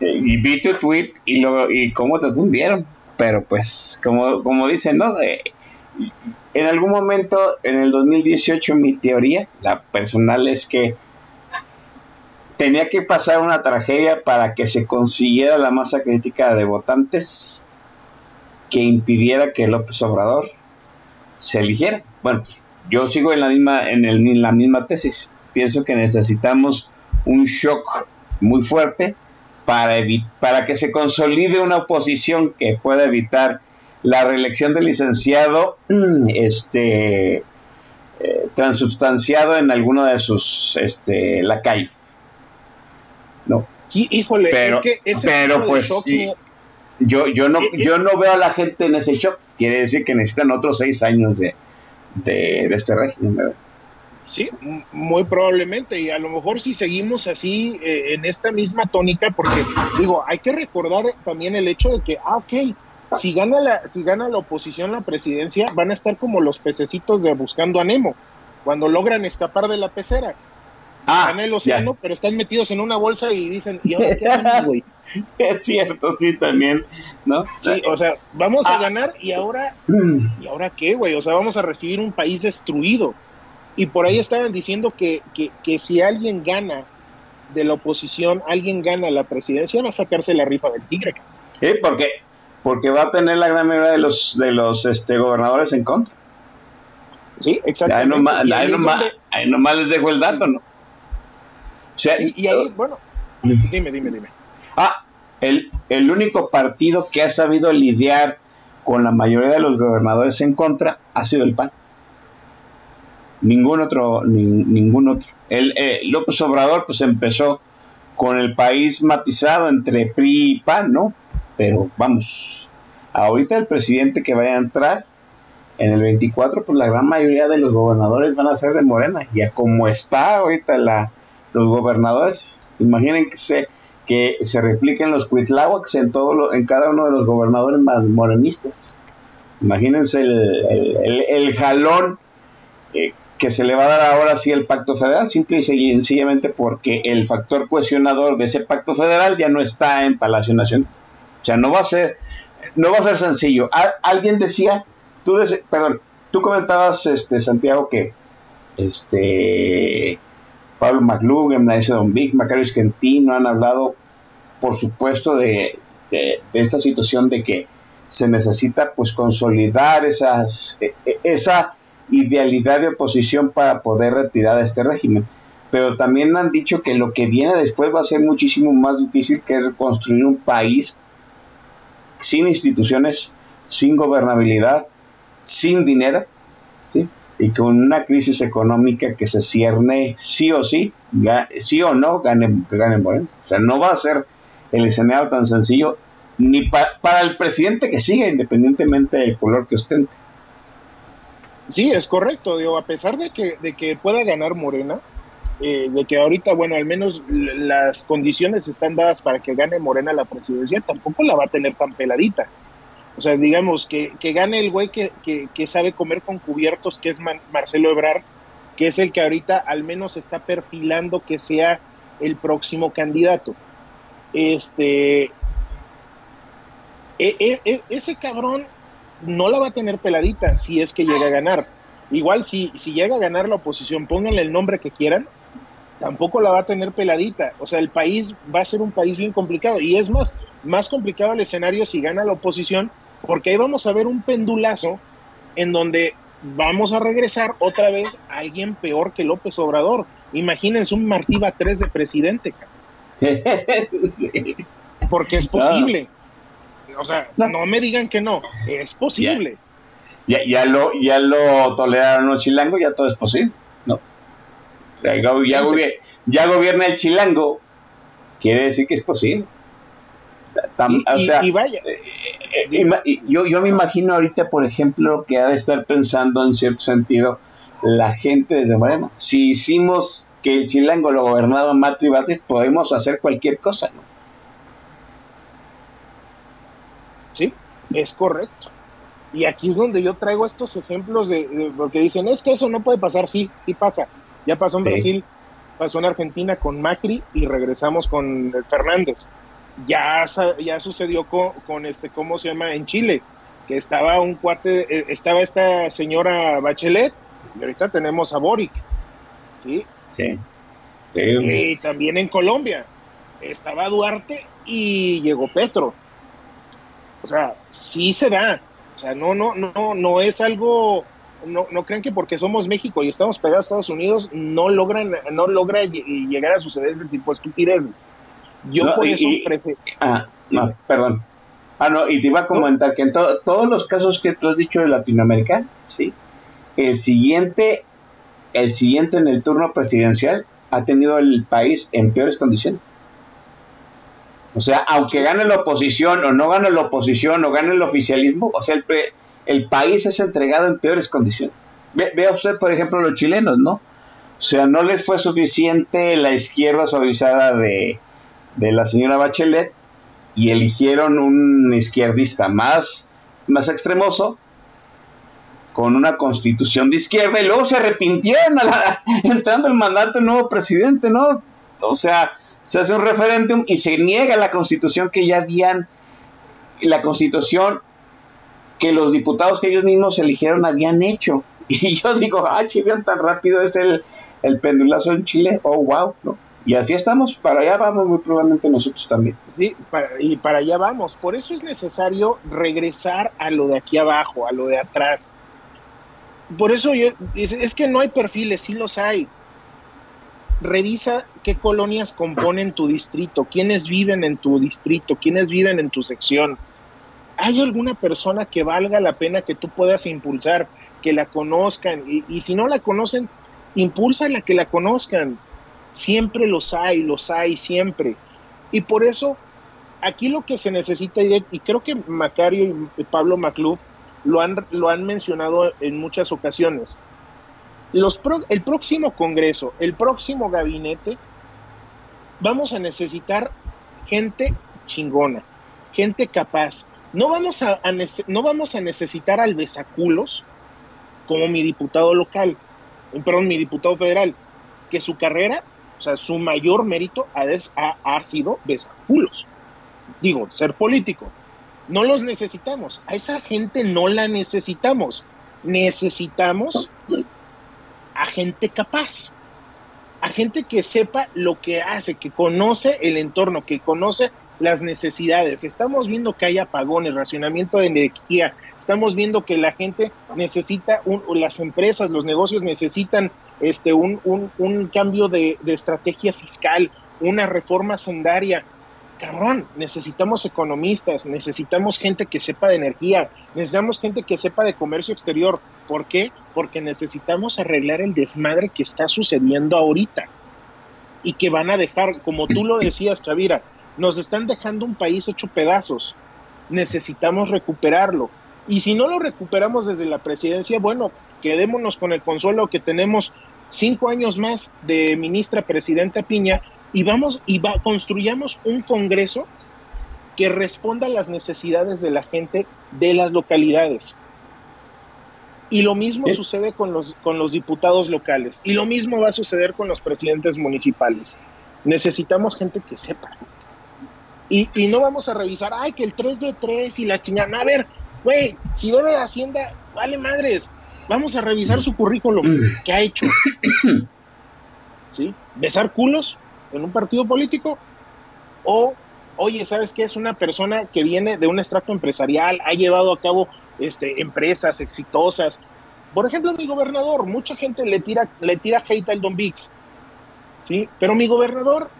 Y vi tu tweet y, lo, y cómo te atendieron. Pero pues, como, como dicen, ¿no? Eh, en algún momento, en el 2018, mi teoría, la personal, es que tenía que pasar una tragedia para que se consiguiera la masa crítica de votantes que impidiera que López Obrador se eligiera. Bueno, pues yo sigo en la misma, en, el, la misma tesis. Pienso que necesitamos un shock muy fuerte para, para que se consolide una oposición que pueda evitar la reelección del licenciado este eh, transubstanciado en alguno de sus este calle no. Sí, híjole, pero, pero pues yo, yo, no, yo no veo a la gente en ese shock. Quiere decir que necesitan otros seis años de, de, este régimen. Sí, muy probablemente. Y a lo mejor si seguimos así eh, en esta misma tónica, porque digo, hay que recordar también el hecho de que, ah, ok, si gana la, si gana la oposición la presidencia, van a estar como los pececitos de buscando a Nemo. cuando logran escapar de la pecera. Ah, en el océano, pero están metidos en una bolsa y dicen, ¿y ahora qué hacemos, güey? Es cierto, sí, también, ¿no? Sí, o sea, vamos a Ah. ganar y ahora, ¿y ahora qué, güey? O sea, vamos a recibir un país destruido. Y por ahí estaban diciendo que, que, que si alguien gana de la oposición, alguien gana la presidencia, va a sacarse la rifa del tigre. Sí, porque, porque va a tener la gran mayoría de los, de los este, gobernadores en contra. Sí, Ahí exactamente. nomás, ahí ahí es nomás- donde- ahí nomás les dejo el dato, ¿no? O sea, sí, y ahí, bueno, dime, dime, dime. Ah, el, el único partido que ha sabido lidiar con la mayoría de los gobernadores en contra ha sido el PAN. Ningún otro, ni- ningún otro. El, eh, López Obrador pues empezó con el país matizado entre PRI y PAN, ¿no? Pero vamos, ahorita el presidente que vaya a entrar en el 24, pues la gran mayoría de los gobernadores van a ser de Morena. Y a como está ahorita la, los gobernadores, imaginen que se, que se repliquen los cuitláhuacs en, todo lo- en cada uno de los gobernadores más morenistas. Imagínense el, el- el- jalón eh, que se le va a dar ahora sí el pacto federal, simple y sencillamente porque el factor cohesionador de ese pacto federal ya no está en Palacio Nacional. O sea, no va a ser, no va a ser sencillo. Al- alguien decía, tú perdón, tú comentabas, este, Santiago, que este Pablo McLuhan, Naisa Don Big, Macario Esquentino han hablado, por supuesto, de, esta situación de que se necesita pues consolidar esas, e- e- esa idealidad de oposición para poder retirar a este régimen. Pero también han dicho que lo que viene después va a ser muchísimo más difícil que reconstruir un país sin instituciones, sin gobernabilidad, sin dinero, ¿sí? Y con una crisis económica que se cierne sí o sí, sí o no, gane, gane Moreno. O sea, no va a ser el escenario tan sencillo ni pa- para el presidente que siga, independientemente del color que ostente. Sí, es correcto, digo, a pesar de que, de que pueda ganar Morena, eh, de que ahorita, bueno, al menos las condiciones están dadas para que gane Morena la presidencia, tampoco la va a tener tan peladita. O sea, digamos, que, que gane el güey que, que, sabe comer con cubiertos, que es Marcelo Ebrard, que es el que ahorita al menos está perfilando que sea el próximo candidato. Este, e- e- e- ese cabrón no la va a tener peladita si es que llega a ganar. Igual si, si llega a ganar la oposición, pónganle el nombre que quieran, tampoco la va a tener peladita. O sea, el país va a ser un país bien complicado. Y es más, más complicado el escenario si gana la oposición, porque ahí vamos a ver un pendulazo en donde vamos a regresar otra vez a alguien peor que López Obrador. Imagínense un Martí Batres de presidente, Sí. porque es posible. O sea, no me digan que no, es posible. Ya, ya, lo, ya lo toleraron los chilangos, ya todo es posible. ¿no? O sea, ya, ya gobierna el chilango, quiere decir que es posible. Tam- o sea, y vaya. eh, yo, yo me imagino ahorita, por ejemplo, que ha de estar pensando en cierto sentido la gente desde Morena. Si hicimos que el chilango lo gobernaba Mato y Bates, podemos hacer cualquier cosa. ¿no? Sí, es correcto. Y aquí es donde yo traigo estos ejemplos de, de- porque dicen, es que eso no puede pasar, sí, sí pasa. Ya pasó en Sí. Brasil, pasó en Argentina con Macri y regresamos con Fernández. Ya, ya sucedió con, con este, ¿cómo se llama? En Chile, que estaba un cuate, eh, estaba esta señora Bachelet y ahorita tenemos a Boric, ¿sí? Sí. Y también en Colombia estaba Duarte y llegó Petro. O sea, sí se da. O sea, no, no, no, no es algo. No, no crean que porque somos México y estamos pegados a Estados Unidos no logran, no logra lle- llegar a suceder ese tipo de estupideces. Yo No, por y- eso y- prefiero. Ah, no, perdón. Ah, no, y te iba a comentar que en to- todos los casos que tú has dicho de Latinoamérica, sí, el siguiente, el siguiente en el turno presidencial ha tenido el país en peores condiciones. O sea, aunque gane la oposición o no gane la oposición o gane el oficialismo, o sea, el, pre- el país es entregado en peores condiciones. Ve- vea usted, por ejemplo, los chilenos, ¿no? O sea, no les fue suficiente la izquierda suavizada de, de la señora Bachelet y eligieron un izquierdista más, más extremoso con una constitución de izquierda y luego se arrepintieron entrando el mandato del nuevo presidente, ¿no? O sea, se hace un referéndum y se niega la constitución que ya habían, la constitución que los diputados que ellos mismos eligieron habían hecho. Y yo digo, ah, Chile, tan rápido es el, el pendulazo en Chile, oh, wow, ¿no? Y así estamos, para allá vamos muy probablemente nosotros también. Sí, y para allá vamos. Por eso es necesario regresar a lo de aquí abajo, a lo de atrás. Por eso yo, es, que no hay perfiles, sí los hay. Revisa qué colonias componen tu distrito, quiénes viven en tu distrito, quiénes viven en tu sección. ¿Hay alguna persona que valga la pena que tú puedas impulsar, que la conozcan? Y, si no la conocen, impulsa la que la conozcan Siempre los hay, los hay, siempre. Y por eso, aquí lo que se necesita, y creo que Macario y Pablo Macluf lo han, lo han mencionado en muchas ocasiones, los el próximo Congreso, el próximo gabinete, vamos a necesitar gente chingona, gente capaz. No vamos a, no vamos a necesitar al besaculos como mi diputado local, perdón, mi diputado federal, que su carrera o sea, su mayor mérito ha, ha, sido culos. Digo, ser político. No los necesitamos. A esa gente no la necesitamos. Necesitamos a gente capaz. A gente que sepa lo que hace, que conoce el entorno, que conoce las necesidades. Estamos viendo que hay apagones, racionamiento de energía. Estamos viendo que la gente necesita, las empresas, los negocios necesitan este, un, un, cambio de, estrategia fiscal, una reforma sendaria. Cabrón, necesitamos economistas, necesitamos gente que sepa de energía, necesitamos gente que sepa de comercio exterior. ¿Por qué? Porque necesitamos arreglar el desmadre que está sucediendo ahorita y que van a dejar, como tú lo decías, Chavira, nos están dejando un país hecho pedazos. Necesitamos recuperarlo. Y si no lo recuperamos desde la presidencia, bueno, quedémonos con el consuelo que tenemos cinco años más de ministra presidenta Piña y vamos y va, construyamos un Congreso que responda a las necesidades de la gente de las localidades. Y lo mismo sucede con los, con los diputados locales. Y lo mismo va a suceder con los presidentes municipales. Necesitamos gente que sepa. Y, y no vamos a revisar, ay, que el 3 de 3 y la chingada. A ver, güey, si debe de Hacienda, vale madres. Vamos a revisar su currículum. ¿Qué ha hecho? ¿Sí? ¿Besar culos en un partido político? O, oye, ¿sabes qué? Es una persona que viene de un extracto empresarial, ha llevado a cabo este, empresas exitosas. Por ejemplo, mi gobernador, mucha gente le tira, le tira hate al Don Vix. ¿Sí? Pero mi gobernador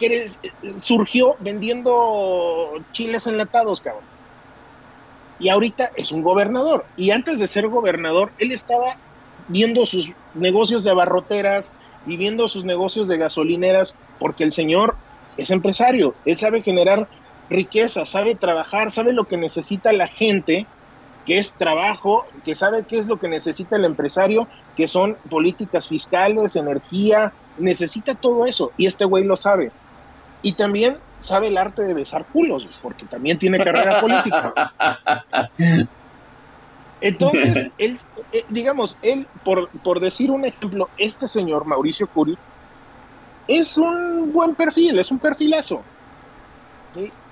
que surgió vendiendo chiles enlatados, cabrón y ahorita es un gobernador. Y antes de ser gobernador, él estaba viendo sus negocios de abarroteras y viendo sus negocios de gasolineras, porque el señor es empresario, él sabe generar riqueza, sabe trabajar, sabe lo que necesita la gente, que es trabajo, que sabe qué es lo que necesita el empresario, que son políticas fiscales, energía, necesita todo eso, y este güey lo sabe. Y también sabe el arte de besar culos, porque también tiene carrera política. Entonces, él, eh, digamos, él, por, por decir un ejemplo, este señor, Mauricio Curi, es un buen perfil, es un perfilazo.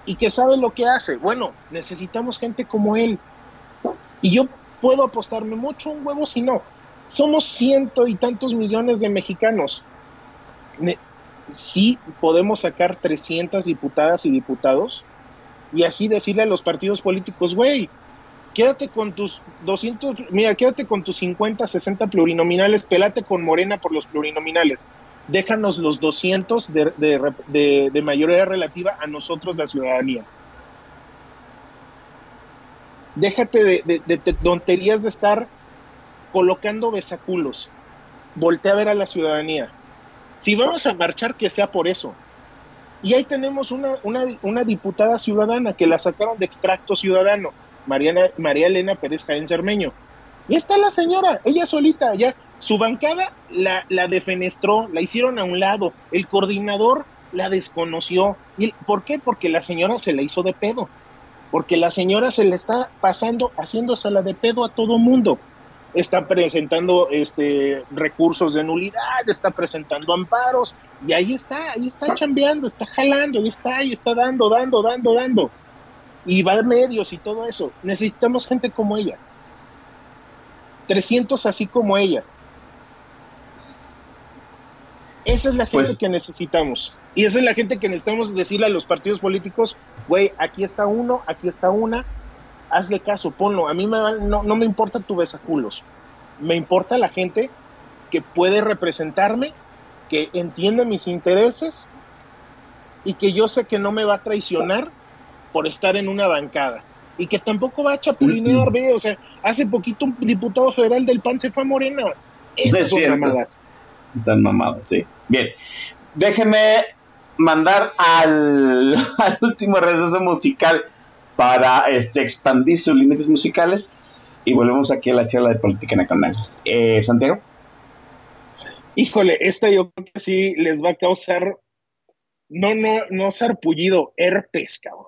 Y que sabe lo que hace. Bueno, necesitamos gente como él. Y yo puedo apostarme mucho un huevo si no. Somos ciento y tantos millones de mexicanos sí podemos sacar 300 diputadas y diputados y así decirle a los partidos políticos, güey, quédate con tus 200, mira, quédate con tus 50, 60 plurinominales, pelate con Morena por los plurinominales, déjanos los 200 de, de, mayoría relativa a nosotros, la ciudadanía. Déjate de, tonterías de estar colocando besaculos. Voltea a ver a la ciudadanía si vamos a marchar, que sea por eso. Y ahí tenemos una, una, diputada ciudadana que la sacaron de extracto ciudadano, Mariana, María Elena Pérez Jaén Cermeño. Y está la señora, ella solita, ya su bancada la, la defenestró, la hicieron a un lado, el coordinador la desconoció. ¿Y ¿Por qué? Porque la señora se la hizo de pedo. porque la señora se le está pasando haciéndosela de pedo a todo mundo. Está presentando este, recursos de nulidad, está presentando amparos, y ahí está, ahí está chambeando, está jalando, ahí está, ahí está dando, dando, dando, dando. Y va a medios y todo eso. Necesitamos gente como ella. 300 así como ella. Esa es la gente Pues- que necesitamos. Y esa es la gente que necesitamos decirle a los partidos políticos, güey, aquí está uno, aquí está una, hazle caso, ponlo. A mí me, no, no me importa tu besaculos. Me importa la gente que puede representarme, que entiende mis intereses y que yo sé que no me va a traicionar por estar en una bancada. Y que tampoco va a chapulinear, ve, o sea, hace poquito un diputado federal del PAN se fue a Morena. Esas Es son mamadas. Están mamadas, sí. Bien. Déjeme mandar al, al último receso musical para este, expandir sus límites musicales y volvemos aquí a la charla de política nacional. Eh, Santiago. Híjole, esta yo creo que sí les va a causar, no, no, no sarpullido, herpes, cabrón.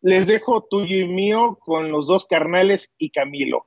Les dejo tuyo y mío con los dos carnales y Camilo.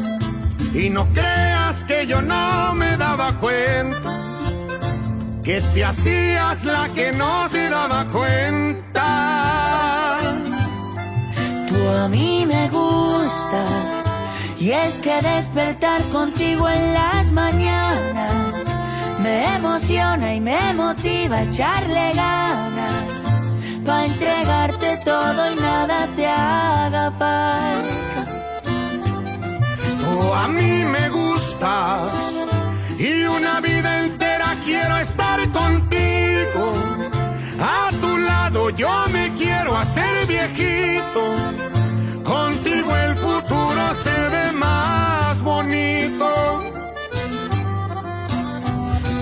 Y no creas que yo no me daba cuenta que te hacías la que no se daba cuenta. Tú a mí me gustas, y es que despertar contigo en las mañanas me emociona y me motiva a echarle ganas. Pa' entregarte todo y nada te haga falta. A mí me gustas y una vida entera quiero estar contigo. A tu lado yo me quiero hacer viejito. Contigo el futuro se ve más bonito.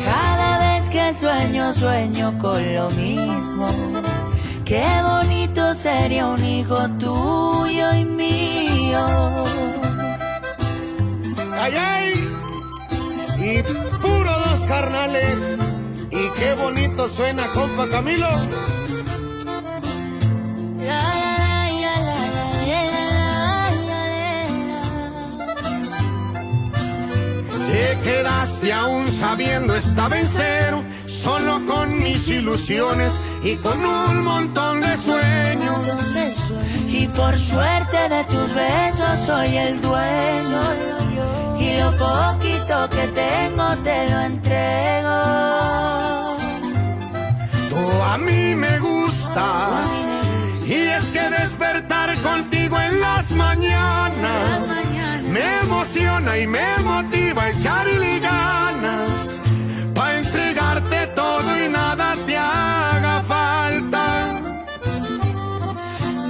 Cada vez que sueño, sueño con lo mismo. Qué bonito sería un hijo tuyo y mío. ¡Ay, ay! Y puro dos carnales. Y qué bonito suena, compa Camilo. Te quedaste aún sabiendo estaba en cero, solo con mis ilusiones y con un montón de sueños. Y por suerte de tus besos soy el dueño. Y lo poquito que tengo te lo entrego. Tú a mí me gustas y es que despertar contigo en las mañanas me emociona y me motiva a echarle ganas para entregarte todo y nada te haga falta.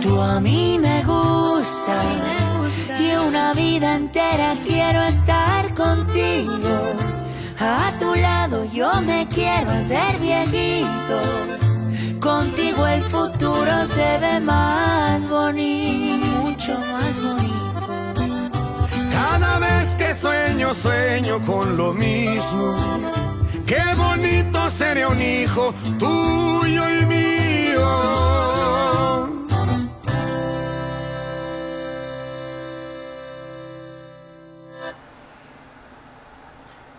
Tú a mí me gustas vida entera quiero estar contigo. A tu lado yo me quiero hacer viejito. Contigo el futuro se ve más bonito, mucho más bonito. Cada vez que sueño, sueño con lo mismo. Qué bonito sería un hijo tuyo y mío.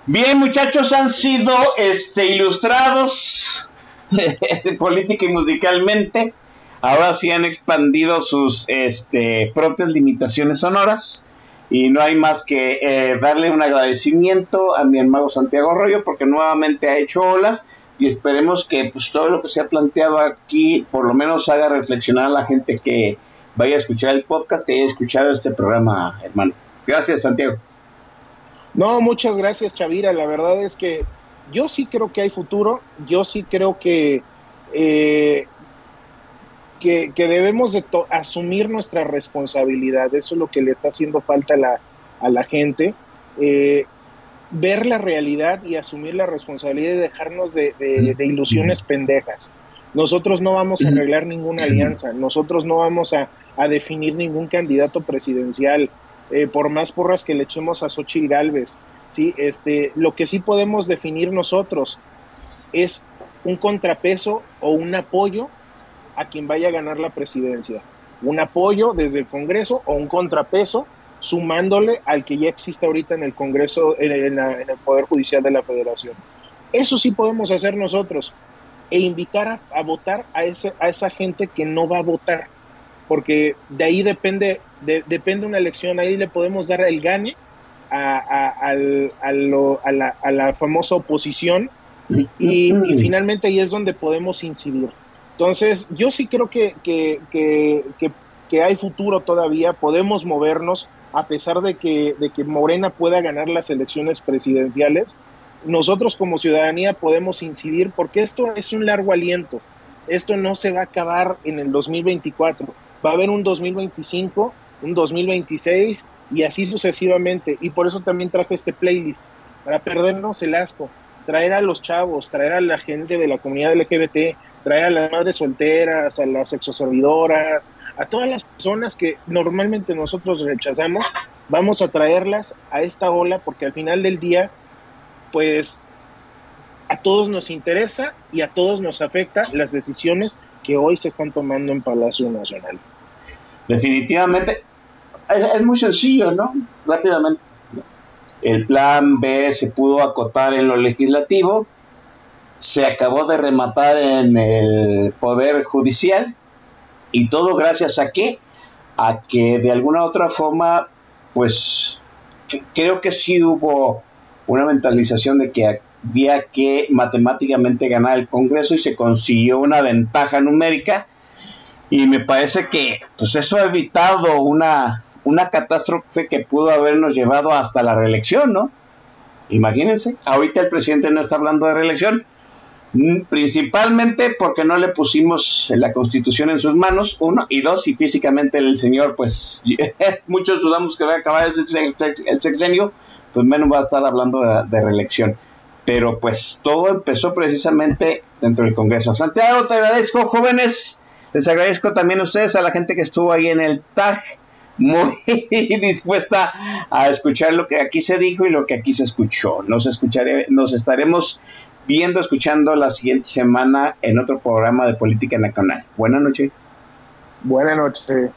Bien, muchachos, han sido este, ilustrados política y musicalmente. Ahora sí han expandido sus este, propias limitaciones sonoras. Y no hay más que eh, darle un agradecimiento a mi hermano Santiago Arroyo porque nuevamente ha hecho olas. y esperemos que pues todo lo que se ha planteado aquí por lo menos haga reflexionar a la gente que vaya a escuchar el podcast, que haya escuchado este programa, hermano. Gracias, Santiago. No, muchas gracias, Chavira. La verdad es que yo sí creo que hay futuro. Yo sí creo que, eh, que, debemos de asumir nuestra responsabilidad. Eso es lo que le está haciendo falta a la, a la gente. Eh, ver la realidad y asumir la responsabilidad y dejarnos de, ilusiones pendejas. Nosotros no vamos a arreglar ninguna alianza, nosotros no vamos a, definir ningún candidato presidencial, eh, por más porras que le echemos a Xochitl Galvez. ¿sí? Este, lo que sí podemos definir nosotros es un contrapeso o un apoyo a quien vaya a ganar la presidencia. Un apoyo desde el Congreso o un contrapeso sumándole al que ya existe ahorita en el Congreso, en, el Poder Judicial de la Federación. Eso sí podemos hacer nosotros e invitar a, votar a, ese, a esa gente que no va a votar, porque de ahí depende, depende una elección, ahí le podemos dar el gane a, la, famosa oposición y, finalmente ahí es donde podemos incidir. Entonces, yo sí creo que, que hay futuro todavía, podemos movernos, a pesar de que, de que Morena pueda ganar las elecciones presidenciales, nosotros como ciudadanía podemos incidir porque esto es un largo aliento. Esto no se va a acabar en el 2024. Va a haber un 2025, un 2026 y así sucesivamente. Y por eso también traje este playlist, para perdernos el asco, traer a los chavos, traer a la gente de la comunidad LGBT, traer a las madres solteras, a las exoservidoras, a todas las personas que normalmente nosotros rechazamos, vamos a traerlas a esta ola porque al final del día, pues a todos nos interesa y a todos nos afecta las decisiones que hoy se están tomando en Palacio Nacional. Definitivamente, es, muy sencillo, ¿no? Rápidamente. El plan B se pudo acotar en lo legislativo, se acabó de rematar en el Poder Judicial y todo gracias a qué? A que de alguna otra forma, pues creo que sí hubo una mentalización de que había que matemáticamente ganar el Congreso y se consiguió una ventaja numérica y me parece que pues eso ha evitado una, una catástrofe que pudo habernos llevado hasta la reelección, ¿no? Imagínense, ahorita el presidente no está hablando de reelección, Mm, principalmente porque no le pusimos la constitución en sus manos, uno, y dos, y físicamente el señor, pues muchos dudamos que va a acabar el sexenio, pues menos va a estar hablando de, reelección. Pero pues todo empezó precisamente dentro del Congreso. Santiago, te agradezco, jóvenes. Les agradezco también a ustedes, a la gente que estuvo ahí en el TAG, muy dispuesta a escuchar lo que aquí se dijo y lo que aquí se escuchó. Nos escucharé, nos estaremos viendo, escuchando la siguiente semana en otro programa de Política Nacional. Buenas noches. Buenas noches.